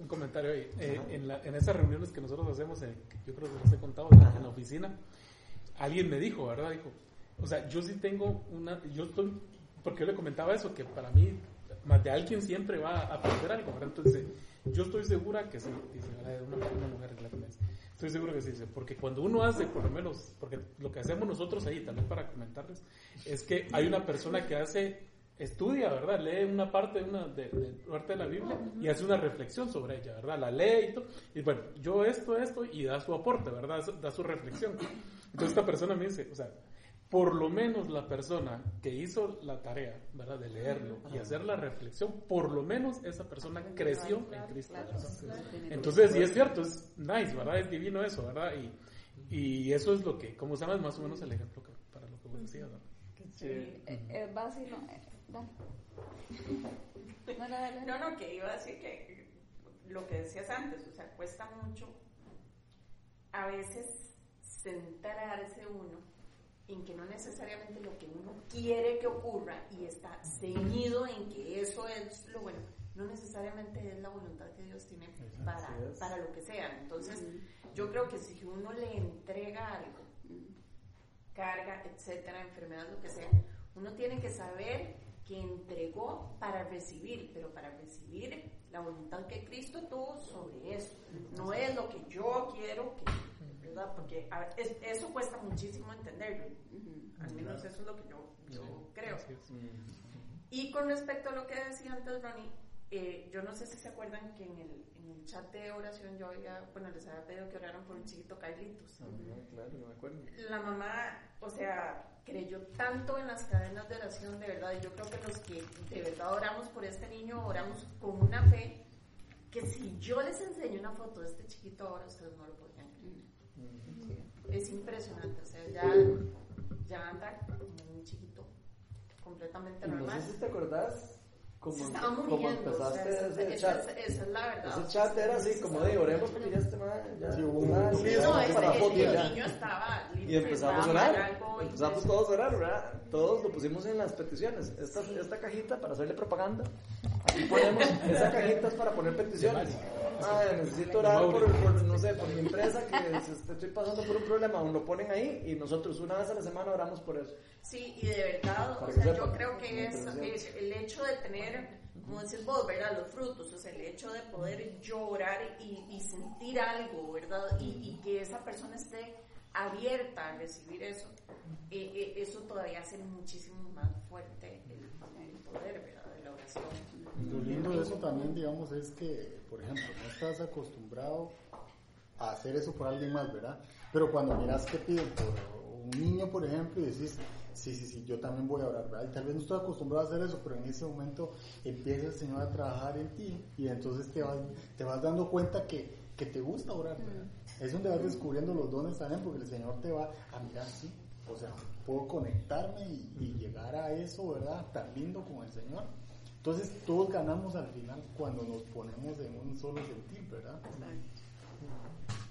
Speaker 4: Un comentario ahí. Eh,
Speaker 1: Ajá.
Speaker 4: en, la- en esas reuniones que nosotros hacemos, eh, yo creo que les he contado en la, en la oficina, alguien me dijo, ¿verdad? Dijo, o sea, yo sí tengo una, yo estoy, porque yo le comentaba eso, que para mí, más de alguien siempre va a aprender algo, ¿verdad? Entonces, yo estoy segura que sí, dice, ¿verdad? Una, una mujer la. Estoy seguro que sí, dice, porque cuando uno hace, por lo menos, porque lo que hacemos nosotros ahí, también para comentarles, es que hay una persona que hace estudia, ¿verdad? Lee una parte de una de, de parte de la Biblia y hace una reflexión sobre ella, ¿verdad? La lee y todo. Y bueno, yo esto, esto, y da su aporte, ¿verdad? Da su reflexión. Entonces esta persona me dice, o sea, por lo menos la persona que hizo la tarea, ¿verdad? De leerlo y hacer la reflexión, por lo menos esa persona creció en Cristo. ¿verdad? Entonces, sí es cierto, es nice, ¿verdad? Es divino eso, ¿verdad? Y, y eso es lo que, como sabes, más o menos el ejemplo que, para lo que vos decías, ¿verdad?
Speaker 6: Sí, eh, eh, vacilo, eh, dale. No, no, dale.
Speaker 11: No, no, que iba a decir que lo que decías antes, o sea, cuesta mucho a veces centrarse uno en que no necesariamente lo que uno quiere que ocurra y está ceñido en que eso es lo bueno, no necesariamente es la voluntad que Dios tiene para, para lo que sea. Entonces, yo creo que si uno le entrega algo, carga, etcétera, enfermedad, lo que sea, uno tiene que saber que entregó para recibir, pero para recibir la voluntad que Cristo tuvo sobre eso. No es lo que yo quiero que, ¿verdad? Porque a- es- eso cuesta muchísimo entenderlo. Al menos eso es lo que yo, yo creo. Y con respecto a lo que decía antes Ronnie, eh, yo no sé si se acuerdan que en el, en el chat de oración yo había, bueno, les había pedido que oraran por un chiquito Carlitos.
Speaker 1: Ah, claro, no me acuerdo.
Speaker 11: La mamá, o sea, creyó tanto en las cadenas de oración, de verdad, y yo creo que los que de verdad oramos por este niño, oramos con una fe, que si yo les enseño una foto de este chiquito ahora, ustedes no lo podrían creer. Es impresionante, o sea, ya, ya anda como un chiquito completamente
Speaker 1: Y no
Speaker 11: normal.
Speaker 1: sé si te acordás como,
Speaker 11: Se estaba
Speaker 1: como
Speaker 11: muriendo, o sea,
Speaker 1: empezaste ese
Speaker 11: esa
Speaker 1: chat.
Speaker 11: es- esa es la verdad.
Speaker 1: Ese chat era así, como de oremos porque ya este man ya
Speaker 9: Sí, hubo
Speaker 1: listo
Speaker 11: No, ese-
Speaker 1: para
Speaker 11: el,
Speaker 1: foto
Speaker 11: el
Speaker 1: ya.
Speaker 11: niño estaba
Speaker 1: Y empezamos a orar. Empezamos todos a orar, ¿verdad? Todos lo pusimos en las peticiones. Esta, esta cajita para hacerle propaganda. Aquí ponemos, esa cajita es para poner peticiones. Ah, necesito orar por, por, no sé, por mi empresa que si estoy pasando por un problema, aún lo ponen ahí y nosotros una vez a la semana oramos por eso.
Speaker 11: Sí, y de verdad,
Speaker 1: Para
Speaker 11: o sea, yo creo que es, es el hecho de tener, como decís vos, ¿verdad? Los frutos, o sea, el hecho de poder llorar y, y sentir algo, ¿verdad? Y, y que esa persona esté abierta a recibir eso, eh, eh, eso todavía hace muchísimo más fuerte el, el poder, ¿verdad? De la oración.
Speaker 9: Lo lindo de eso también, digamos, es que, por ejemplo, no estás acostumbrado a hacer eso por alguien más, ¿verdad? Pero cuando miras que piden por un niño, por ejemplo, y decís, sí, sí, sí, yo también voy a orar, ¿verdad? Y tal vez no estoy acostumbrado a hacer eso, pero en ese momento empieza el Señor a trabajar en ti y entonces te vas, te vas dando cuenta que, que te gusta orar, ¿verdad? Es donde vas descubriendo los dones también, porque el Señor te va a mirar, sí, o sea, puedo conectarme y, y llegar a eso, ¿verdad? Tan lindo con el Señor. Entonces todos ganamos al final cuando nos ponemos en un solo sentir, ¿verdad?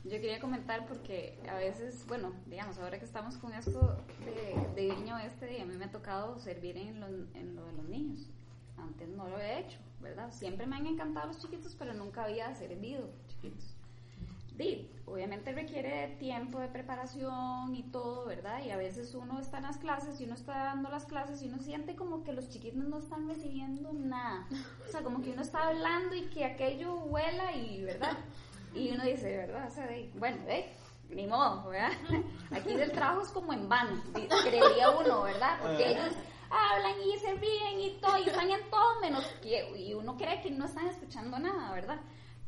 Speaker 6: Yo quería comentar porque a veces, bueno, digamos, ahora que estamos con esto de, de Viña Oeste, a mí me ha tocado servir en lo, en lo de los niños. Antes no lo he hecho, ¿verdad? Siempre me han encantado los chiquitos, pero nunca había servido chiquitos. Obviamente requiere tiempo de preparación y todo, ¿verdad? Y a veces uno está en las clases y uno está dando las clases y uno siente como que los chiquitos no están recibiendo nada. O sea, como que uno está hablando y que aquello vuela y, ¿verdad? Y uno dice, ¿verdad? O sea, de- bueno, eh, ni modo, ¿verdad? Aquí el trabajo es como en vano, creería uno, ¿verdad? Porque ellos hablan y se ríen y todo, y están en todo menos que, y uno cree que no están escuchando nada, ¿verdad?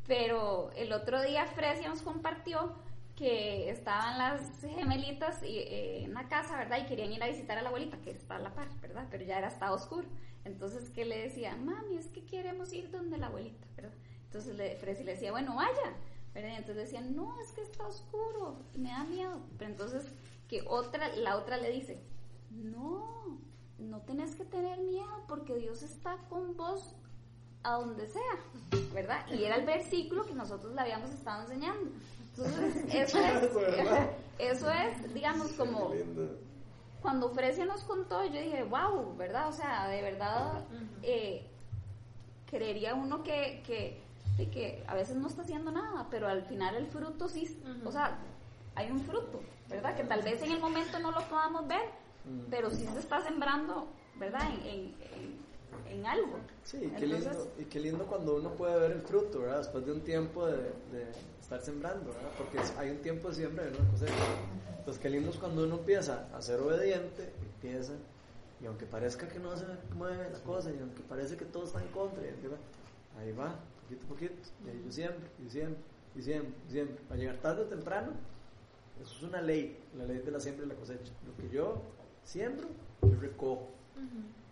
Speaker 6: Pero el otro día Fresia nos compartió que estaban las gemelitas y, eh, en la casa, ¿verdad? Y querían ir a visitar a la abuelita, que está a la par, ¿verdad? Pero ya era estaba oscuro. Entonces, que le decía, mami, es que queremos ir donde la abuelita, ¿verdad? Entonces le, Fresia le decía, bueno, vaya, ¿verdad? Entonces decían, no, es que está oscuro, me da miedo. Pero entonces, que otra, la otra le dice, no, no tenés que tener miedo porque Dios está con vos a donde sea, ¿verdad? Y era el versículo que nosotros le habíamos estado enseñando. Entonces, eso es, eso es, digamos, como cuando Fresia nos contó, yo dije, wow, ¿verdad? O sea, de verdad, eh, creería uno que, que, que a veces no está haciendo nada, pero al final el fruto sí, o sea, hay un fruto, ¿verdad? Que tal vez en el momento no lo podamos ver, pero sí se está sembrando, ¿verdad? En, en, en- en algo.
Speaker 1: Sí, y qué, lindo,
Speaker 6: Entonces,
Speaker 1: y qué lindo cuando uno puede ver el fruto, ¿verdad? Después de un tiempo de, de estar sembrando, ¿verdad? Porque hay un tiempo de siembra y una cosecha. Entonces, qué lindo es cuando uno empieza a ser obediente, empieza, y aunque parezca que no se mueve la cosa, y aunque parece que todo está en contra, va, ahí va, poquito a poquito, y ahí yo siembro, y siembro, y siembro, y siembro. A llegar tarde o temprano, eso es una ley, la ley de la siembra y la cosecha. Lo que yo siembro, yo recojo.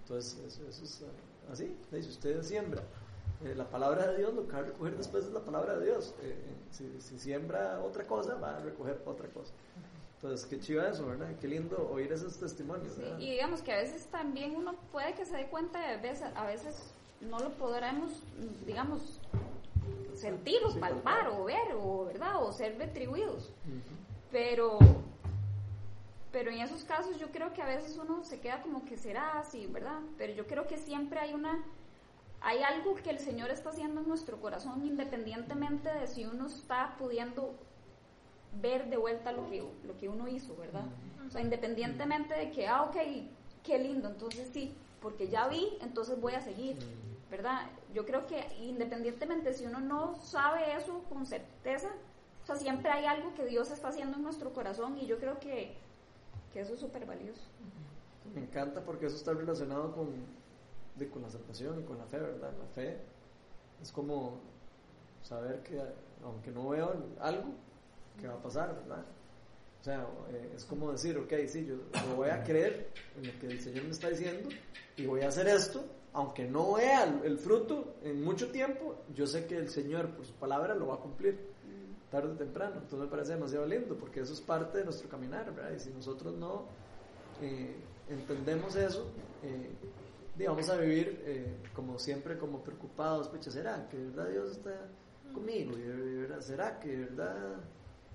Speaker 1: Entonces, eso, eso es ah, así. Si usted siembra eh, la palabra de Dios, lo que va a recoger después es la palabra de Dios. Eh, eh, si, si siembra otra cosa, va a recoger otra cosa. Entonces, qué chiva eso, ¿verdad? Qué lindo oír esos testimonios,
Speaker 6: Sí, y digamos que a veces también uno puede que se dé cuenta de a veces, a veces no lo podremos, digamos, sentir o palpar o ver o verdad o ser retribuidos.
Speaker 1: Ujú.
Speaker 6: Pero pero en esos casos yo creo que a veces uno se queda como que será así, ¿verdad? Pero yo creo que siempre hay una hay algo que el Señor está haciendo en nuestro corazón independientemente de si uno está pudiendo ver de vuelta lo que, lo que uno hizo, ¿verdad? O sea, independientemente de que, ah, ok, qué lindo, entonces sí, porque ya vi, entonces voy a seguir, ¿verdad? Yo creo que independientemente si uno no sabe eso con certeza, o sea, siempre hay algo que Dios está haciendo en nuestro corazón y yo creo que, que eso es súper valioso.
Speaker 1: Me encanta porque eso está relacionado con, de- con la salvación y con la fe, ¿verdad? La fe es como saber que aunque no veo algo, que va a pasar, ¿verdad? O sea, eh, es como decir, ok, sí, yo lo voy a creer en lo que el Señor me está diciendo y voy a hacer esto, aunque no vea el fruto en mucho tiempo, yo sé que el Señor por su palabra lo va a cumplir tarde o temprano. Entonces me parece demasiado lindo porque eso es parte de nuestro caminar, ¿verdad? Y si nosotros no eh, entendemos eso, eh, di, vamos a vivir eh, como siempre, como preocupados, pucha, ¿será que de verdad Dios está conmigo? ¿Y de verdad, ¿Será que de verdad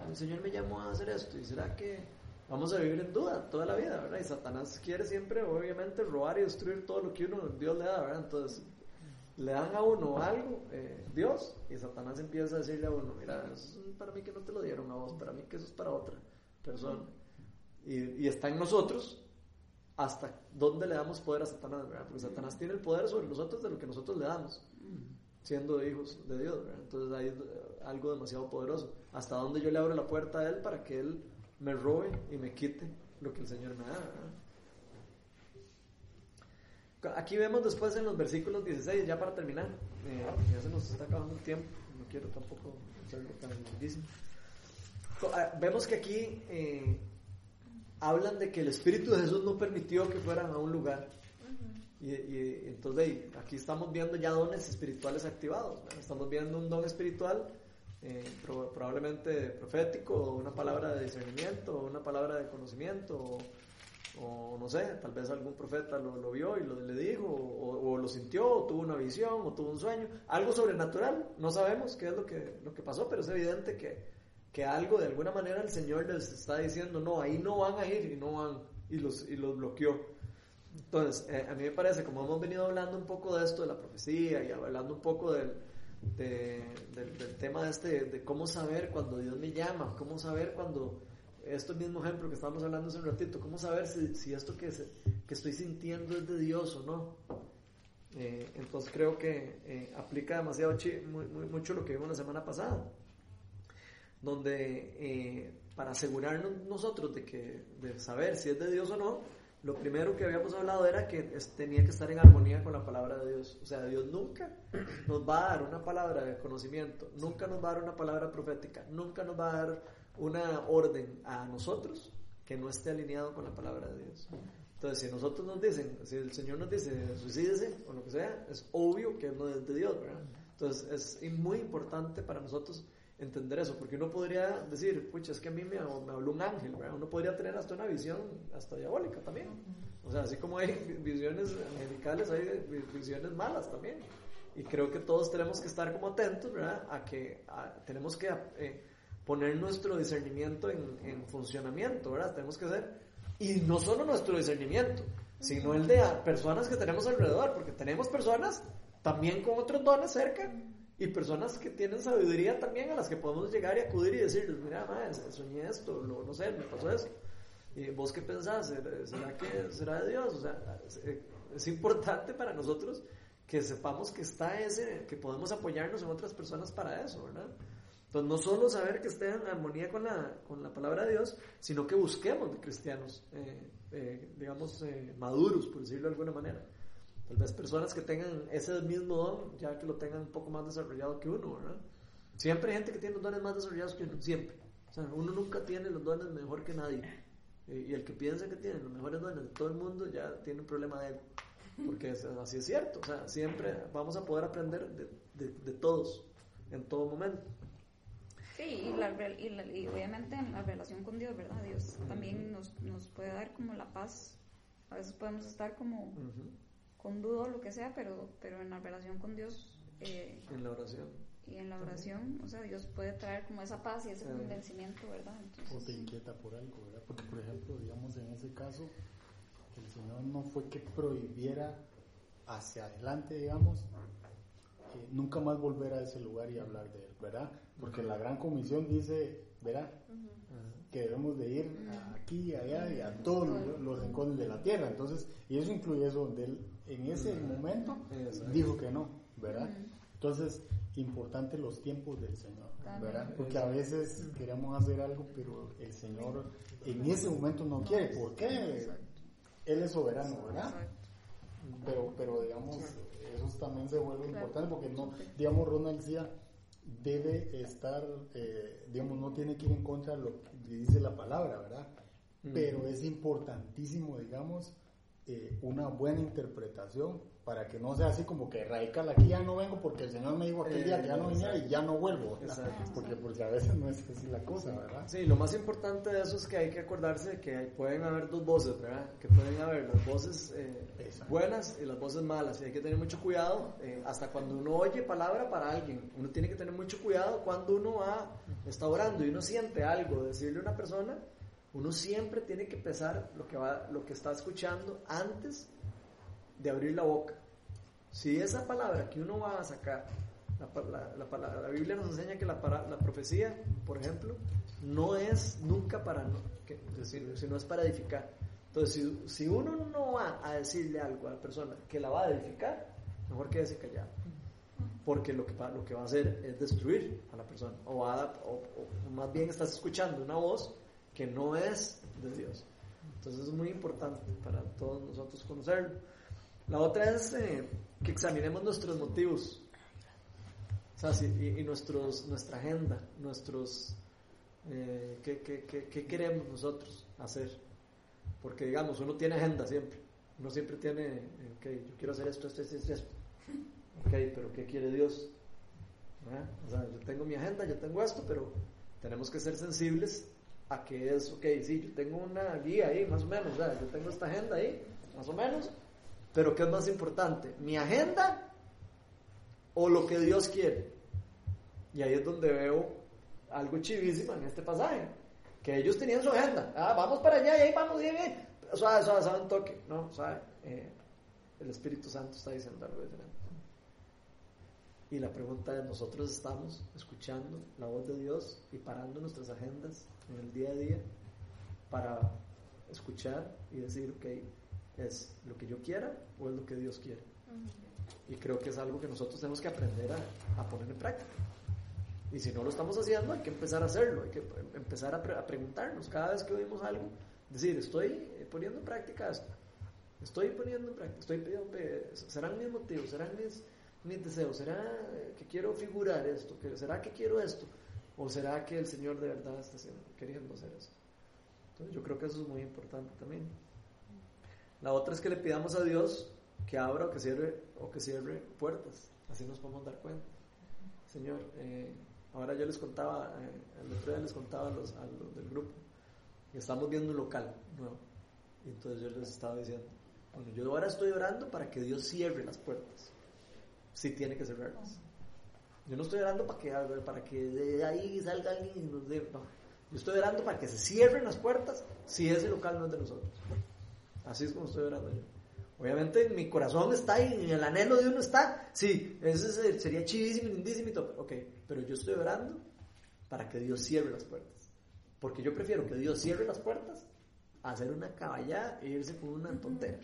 Speaker 1: el Señor me llamó a hacer esto? ¿Y será que vamos a vivir en duda toda la vida, ¿verdad? Y Satanás quiere siempre, obviamente, robar y destruir todo lo que uno, Dios le da, ¿verdad? Entonces, le dan a uno algo, eh, Dios, y Satanás empieza a decirle a uno, mira, eso es para mí que no te lo dieron a vos, para mí que eso es para otra persona. Y, y está en nosotros hasta dónde le damos poder a Satanás, ¿verdad? Porque Satanás tiene el poder sobre nosotros de lo que nosotros le damos, siendo hijos de Dios, ¿verdad? Entonces hay eh, algo demasiado poderoso. Hasta dónde yo le abro la puerta a Él para que Él me robe y me quite lo que el Señor me da, ¿verdad? Aquí vemos después en los versículos 16, ya para terminar, eh, ya se nos está acabando el tiempo, no quiero tampoco hacerlo tan larguísimo. Ah, Vemos que aquí eh, hablan de que el Espíritu de Jesús no permitió que fueran a un lugar. Y, y entonces aquí estamos viendo ya dones espirituales activados. ¿verdad? Estamos viendo un don espiritual, eh, pro- probablemente profético, una palabra de discernimiento, una palabra de conocimiento, o, o no sé, tal vez algún profeta lo, lo vio y lo, le dijo, o, lo sintió, o tuvo una visión, o tuvo un sueño, algo sobrenatural, no sabemos qué es lo que, lo que pasó, pero es evidente que, que algo de alguna manera el Señor les está diciendo, no, ahí no van a ir y no van, y los, y los bloqueó. Entonces, eh, a mí me parece, como hemos venido hablando un poco de esto de la profecía y hablando un poco del, de- del, del tema este, de cómo saber cuando Dios me llama, cómo saber cuando, esto mismo ejemplo que estábamos hablando hace un ratito, cómo saber si, si esto que, se- que estoy sintiendo es de Dios o no. Eh, entonces creo que eh, aplica demasiado muy- muy- mucho lo que vimos la semana pasada, donde eh, para asegurarnos nosotros de, que, de saber si es de Dios o no, lo primero que habíamos hablado era que tenía que estar en armonía con la palabra de Dios. O sea, Dios nunca nos va a dar una palabra de conocimiento, nunca nos va a dar una palabra profética, nunca nos va a dar una orden a nosotros que no esté alineado con la palabra de Dios. Entonces, si nosotros nos dicen, si el Señor nos dice suicídese o lo que sea, es obvio que no es de Dios, ¿verdad? Entonces, es muy importante para nosotros entender eso, porque uno podría decir, pucha, es que a mí me, me habló un ángel, ¿verdad? Uno podría tener hasta una visión hasta diabólica también. O sea, así como hay visiones angelicales, hay vi- visiones malas también. Y creo que todos tenemos que estar como atentos, ¿verdad? A que a- tenemos que eh, poner nuestro discernimiento en, en funcionamiento, ¿verdad? Tenemos que hacer, y no solo nuestro discernimiento, sino el de personas que tenemos alrededor, porque tenemos personas también con otros dones cerca y personas que tienen sabiduría también a las que podemos llegar y acudir y decirles, mira, ma, soñé esto, lo- no sé, me pasó eso. ¿Y vos qué pensás? ¿Será, que será de Dios? O sea, es importante para nosotros que sepamos que está ese, que podemos apoyarnos en otras personas para eso, ¿verdad? Entonces, no solo saber que esté en armonía con la, con la palabra de Dios, sino que busquemos de cristianos, eh, eh, digamos, eh, maduros, por decirlo de alguna manera. Tal vez personas que tengan ese mismo don, ya que lo tengan un poco más desarrollado que uno, ¿verdad? Siempre hay gente que tiene los dones más desarrollados que uno, siempre. O sea, uno nunca tiene los dones mejor que nadie. Eh, Y el que piensa que tiene los mejores dones de todo el mundo ya tiene un problema de ego. Porque así es cierto. O sea, siempre vamos a poder aprender de, de- de todos, en todo momento.
Speaker 6: Sí, y, la y, la- y obviamente en la relación con Dios, ¿verdad? Dios también nos, nos puede dar como la paz. A veces podemos estar como con duda o lo que sea, pero, pero en la relación con Dios eh,
Speaker 1: En la oración.
Speaker 6: y en la oración, o sea, Dios puede traer como esa paz y ese
Speaker 1: Sí.
Speaker 6: convencimiento, ¿verdad?
Speaker 9: o
Speaker 6: Entonces,
Speaker 9: te inquieta por algo, ¿verdad? Porque, por ejemplo, digamos en ese caso, el Señor no fue que prohibiera hacia adelante, digamos, eh, nunca más volver a ese lugar y hablar de él, ¿verdad? Porque la gran comisión dice, ¿verdad? Que debemos de ir a- aquí, allá y a todos los, los rincones de la tierra. Entonces, y eso incluye eso donde él en ese momento dijo que no, ¿verdad? Entonces, importante los tiempos del Señor, ¿verdad? Porque a veces queremos hacer algo, pero el Señor en ese momento no quiere. ¿Por qué? Él es soberano, ¿verdad? Pero, pero digamos, eso también se vuelve importante porque no, digamos, Ronald decía, debe estar, eh, digamos, no tiene que ir en contra de lo que dice la palabra, ¿verdad? Pero es importantísimo, digamos, eh, una buena interpretación para que no sea así como que radical aquí ya no vengo porque el Señor me dijo aquel día que ya no viniera y ya no vuelvo. Porque, porque a veces no es así la cosa, ¿verdad?
Speaker 1: Sí, lo más importante de eso es que hay que acordarse de que pueden haber dos voces, ¿verdad? Que pueden haber las voces eh, buenas y las voces malas. Y hay que tener mucho cuidado. eh, hasta cuando uno oye palabra para alguien, uno tiene que tener mucho cuidado cuando uno va, está orando y uno siente algo, decirle a una persona, uno siempre tiene que pesar lo que, va, lo que está escuchando antes de abrir la boca. Si esa palabra que uno va a sacar, la, la- la Biblia nos enseña que la, la profecía, por ejemplo, no es nunca para, no, que, sino es para edificar. Entonces, si, si uno no va a decirle algo a la persona que la va a edificar, mejor quédese callado. Porque lo que, va, lo que va a hacer es destruir a la persona. O, va a- o- o más bien estás escuchando una voz que no es de Dios. Entonces es muy importante para todos nosotros conocerlo. La otra es eh, que examinemos nuestros motivos. O sea, sí, y, y nuestros, nuestra agenda, nuestros... eh, ¿qué, qué, qué- qué queremos nosotros hacer? Porque, digamos, uno tiene agenda siempre. Uno siempre tiene, eh, ok, yo quiero hacer esto, esto, esto, esto. Ok, pero ¿qué quiere Dios? ¿Verdad? O sea, yo tengo mi agenda, yo tengo esto, pero tenemos que ser sensibles a que es, ok, sí, yo tengo una guía ahí, más o menos, o yo tengo esta agenda ahí, más o menos, pero ¿qué es más importante? ¿Mi agenda o lo que Dios quiere? Y ahí es donde veo algo chivísimo en este pasaje, que ellos tenían su agenda, ah, vamos para allá y ahí vamos, y ahí, suave, suave, suave, un toque, no, suave, eh, el Espíritu Santo está diciendo algo diferente. Y la pregunta es, ¿nosotros estamos escuchando la voz de Dios y parando nuestras agendas en el día a día para escuchar y decir, ok, ¿es lo que yo quiera o es lo que Dios quiere? Y creo que es algo que nosotros tenemos que aprender a, a poner en práctica. Y si no lo estamos haciendo, hay que empezar a hacerlo, hay que em- empezar a, pre- a preguntarnos cada vez que oímos algo, decir, estoy eh, poniendo en práctica esto, estoy poniendo en práctica, estoy pidiendo, serán mis motivos, serán mis, mis deseos, será que quiero figurar esto, que, será que quiero esto, o será que el Señor de verdad está haciendo- queriendo hacer eso. Entonces yo creo que eso es muy importante también. La otra es que le pidamos a Dios que abra o que cierre, o que cierre puertas, así nos podemos dar cuenta. Señor, eh, ahora yo les contaba, eh, el otro día les contaba a los, del grupo, que estamos viendo un local nuevo. Y entonces yo les estaba diciendo, bueno, yo ahora estoy orando para que Dios cierre las puertas. Sí tiene que cerrarlas. Yo no estoy orando para que, para que de ahí salga alguien y nos dé, no. Yo estoy orando para que se cierren las puertas si ese local no es de nosotros. Así es como estoy orando yo. Obviamente en mi corazón está ahí, en el anhelo de uno está. Sí, ese se- sería chivísimo, lindísimo y todo. Ok, pero yo estoy orando para que Dios cierre las puertas. Porque yo prefiero que Dios cierre las puertas a hacer una caballada e irse con una tontera.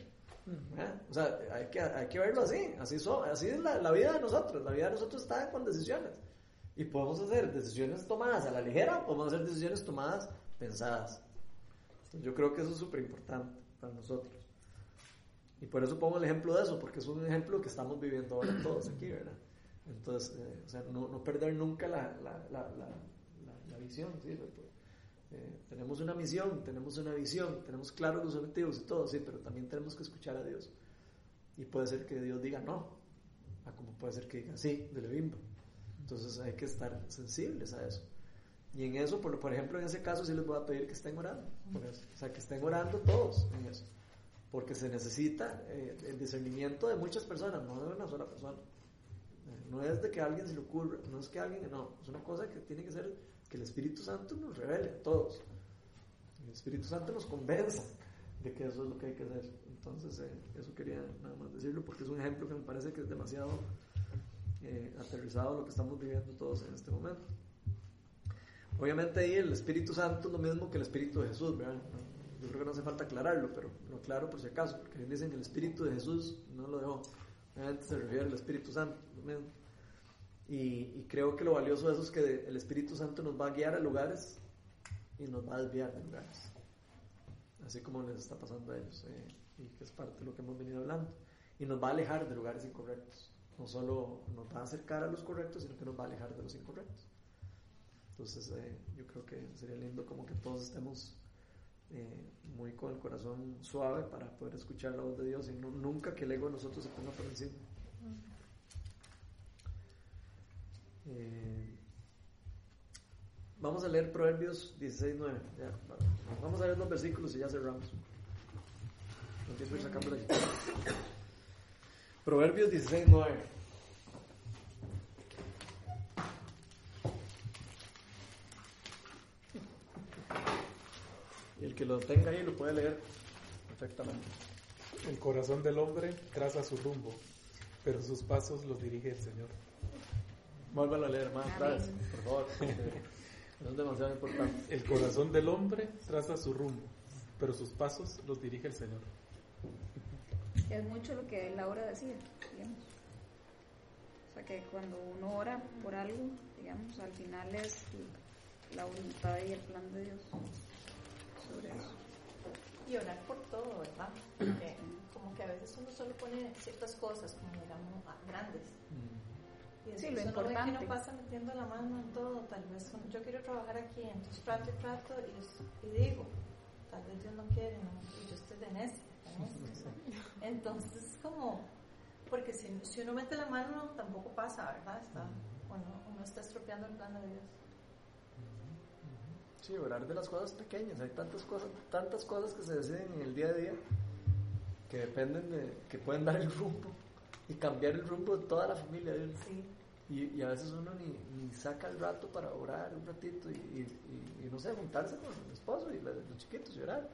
Speaker 1: ¿Verdad? O sea, hay que, hay que verlo así. Así, so- así es la, la vida de nosotros. La vida de nosotros está con decisiones. Y podemos hacer decisiones tomadas a la ligera o podemos hacer decisiones tomadas pensadas. Entonces, yo creo que eso es súper importante para nosotros. Y por eso pongo el ejemplo de eso, porque es un ejemplo que estamos viviendo ahora todos aquí, ¿verdad? Entonces, eh, o sea, no, no perder nunca la, la, la- la visión, ¿sí? Eh, tenemos una misión, tenemos una visión, tenemos claros los objetivos y todo, sí, pero también tenemos que escuchar a Dios. Y puede ser que Dios diga no, a como puede ser que diga sí, de Levimba. Entonces hay que estar sensibles a eso. Y en eso, por, por ejemplo, en ese caso sí les voy a pedir que estén orando. Por eso. O sea, que estén orando todos en eso. Porque se necesita eh, el discernimiento de muchas personas, no de una sola persona. Eh, No es de que a alguien se le ocurra, no es que alguien, no, es una cosa que tiene que ser que el Espíritu Santo nos revele a todos. El Espíritu Santo nos convenza de que eso es lo que hay que hacer. Entonces, eh, eso quería nada más decirlo porque es un ejemplo que me parece que es demasiado eh, aterrizado lo que estamos viviendo todos en este momento. Obviamente ahí el Espíritu Santo es lo mismo que el Espíritu de Jesús, ¿verdad? yo creo que no hace falta aclararlo, pero lo aclaro por si acaso, porque dicen el Espíritu de Jesús no lo dejó. Obviamente se refiere al Espíritu Santo. lo mismo. Y, creo que lo valioso de eso es que el Espíritu Santo nos va a guiar a lugares y nos va a desviar de lugares. Así como les está pasando a ellos, eh, y que es parte de lo que hemos venido hablando. Y nos va a alejar de lugares incorrectos. No solo nos va a acercar a los correctos, sino que nos va a alejar de los incorrectos. Entonces, eh, yo creo que sería lindo como que todos estemos eh, muy con el corazón suave para poder escuchar la voz de Dios y no- nunca que el ego de nosotros se ponga por encima. Eh, vamos a leer Proverbios 16, 9. Ya, va- vamos a leer los versículos y ya cerramos. Proverbios 16, 9. Y el que lo tenga ahí lo puede leer perfectamente.
Speaker 4: El corazón del hombre traza su rumbo, pero sus pasos los dirige el Señor.
Speaker 1: Vuélvalo a leer más vez, por favor. Es demasiado importante.
Speaker 4: El corazón del hombre traza su rumbo, pero sus pasos los dirige el Señor.
Speaker 6: Es mucho lo que Laura decía, digamos. O sea, que cuando uno ora por algo, digamos, al final es la voluntad y el plan de Dios sobre eso.
Speaker 8: Y orar por todo, ¿verdad? Porque como que a veces uno solo pone ciertas cosas, como digamos, grandes. Y
Speaker 6: Sí, lo importante.
Speaker 8: no pasa metiendo la mano en todo. Tal vez yo quiero trabajar aquí, entonces trato y trato y, digo, tal vez Dios no quiere, ¿no? y yo estoy de necia. de necia, ¿no? Entonces es como, porque si, si uno mete la mano tampoco pasa, ¿verdad? Está, bueno, uno está estropeando el plan de Dios.
Speaker 1: Sí, orar de las cosas pequeñas. Hay tantas cosas, tantas cosas que se deciden en el día a día que dependen de, que pueden dar el rumbo y cambiar el rumbo de toda la familia de uno.
Speaker 8: Sí.
Speaker 1: Y, y a veces uno ni, ni saca el rato para orar un ratito y, y, y- no sé, juntarse con el esposo y la- los chiquitos y orar.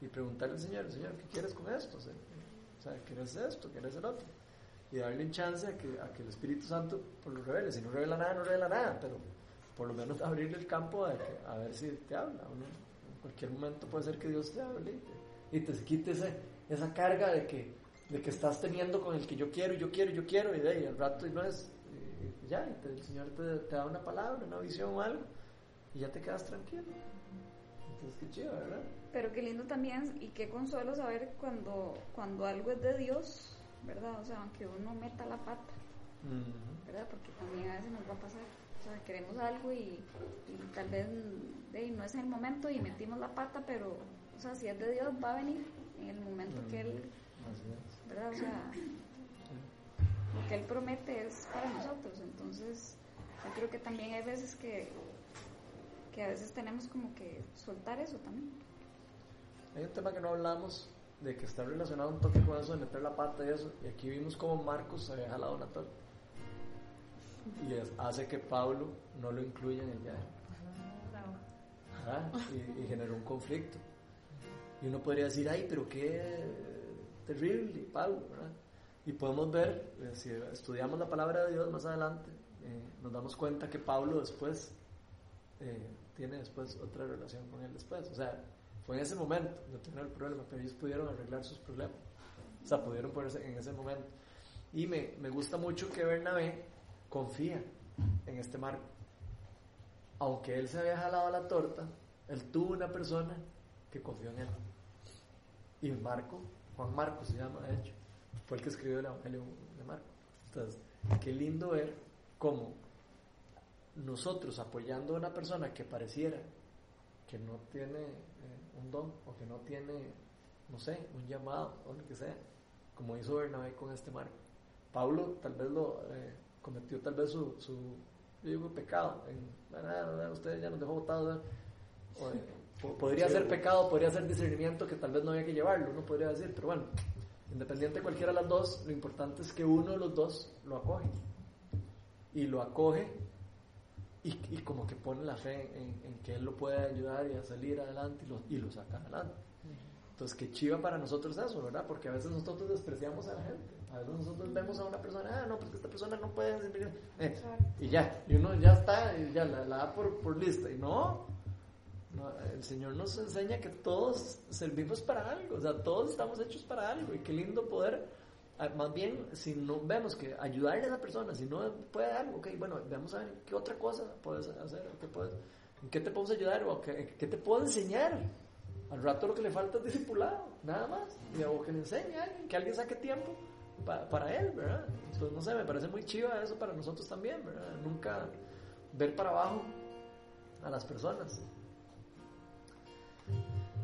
Speaker 1: Y preguntarle al Señor, Señor, ¿qué quieres con esto? O sea, ¿quieres esto? ¿Quieres el otro? Y darle un chance a que, a que el Espíritu Santo por lo revele. Si no revela nada, no revela nada, pero por lo menos abrirle el campo a, que- a ver si te habla. Uno, en cualquier momento puede ser que Dios te hable y te, te quite ese- esa carga de que, de que estás teniendo con el que yo quiero, yo quiero, yo quiero, y de ahí al rato y no es, y ya, y te- el Señor te, te da una palabra, una visión o algo, y ya te quedas tranquilo. Entonces, qué chido, ¿verdad?
Speaker 6: Pero qué lindo también y qué consuelo saber cuando, cuando algo es de Dios, ¿verdad? O sea, aunque uno meta la pata, ¿verdad? Porque también a veces nos va a pasar. O sea, queremos algo y, y tal vez ahí, no es el momento y metimos la pata, pero, o sea, si es de Dios, va a venir en el momento que Él,
Speaker 1: Así es.
Speaker 6: ¿Verdad? O sea, lo que Él promete es para nosotros. Entonces, yo creo que también hay veces que, que a veces tenemos como que soltar eso también.
Speaker 1: Hay un tema que no hablamos, de que está relacionado un toque con eso de meter la pata y eso, y aquí vimos como Marcos se había jalado una torta. Y es- hace que Pablo no lo incluya en el viaje. Y, y generó un conflicto. Y uno podría decir, ay, pero qué terrible, Pablo, ¿verdad? Y podemos ver, eh, si estudiamos la palabra de Dios más adelante, eh, nos damos cuenta que Pablo después eh, tiene después otra relación con él después. O sea, fue en ese momento no tener el problema, pero ellos pudieron arreglar sus problemas. O sea, pudieron ponerse en ese momento. Y me, me gusta mucho que Bernabé confía en este Marco. Aunque él se había jalado la torta, él tuvo una persona que confió en él. Y Marco, Juan Marcos se llama, de hecho, fue el que escribió el Evangelio de Marco. Entonces, qué lindo ver cómo nosotros apoyando a una persona que pareciera que no tiene eh, un don o que no tiene, no sé, un llamado o lo que sea, como hizo Bernabé con este Marco. Pablo tal vez lo eh, cometió tal vez su, su pecado, en, bueno, ustedes ya nos dejó votados, o, podría ser pecado, podría ser discernimiento que tal vez no había que llevarlo, uno podría decir, pero bueno, independiente de cualquiera de las dos, lo importante es que uno de los dos lo acoge y lo acoge y, y como que pone la fe en, en que él lo puede ayudar y a salir adelante y lo, y lo saca adelante. Entonces, qué chiva para nosotros eso, ¿verdad? Porque a veces nosotros despreciamos a la gente. A veces nosotros vemos a una persona, ah, no, porque esta persona no puede. Eh, y ya, y uno ya está, y ya la, la da por, por lista. Y No, El Señor nos enseña que todos servimos para algo, o sea, todos estamos hechos para algo y qué lindo poder, ah, más bien, si no vemos que ayudarle a esa persona, si no puede algo, ok, bueno, vamos a ver qué otra cosa puedes hacer, qué, puedes, en qué te podemos ayudar o qué, qué te puedo enseñar. Al rato lo que le falta es discipulado, nada más, y, o que le enseñe a alguien, que alguien saque tiempo pa- para él, ¿verdad? Entonces, no sé, me parece muy chiva eso para nosotros también, ¿verdad? Nunca ver para abajo a las personas.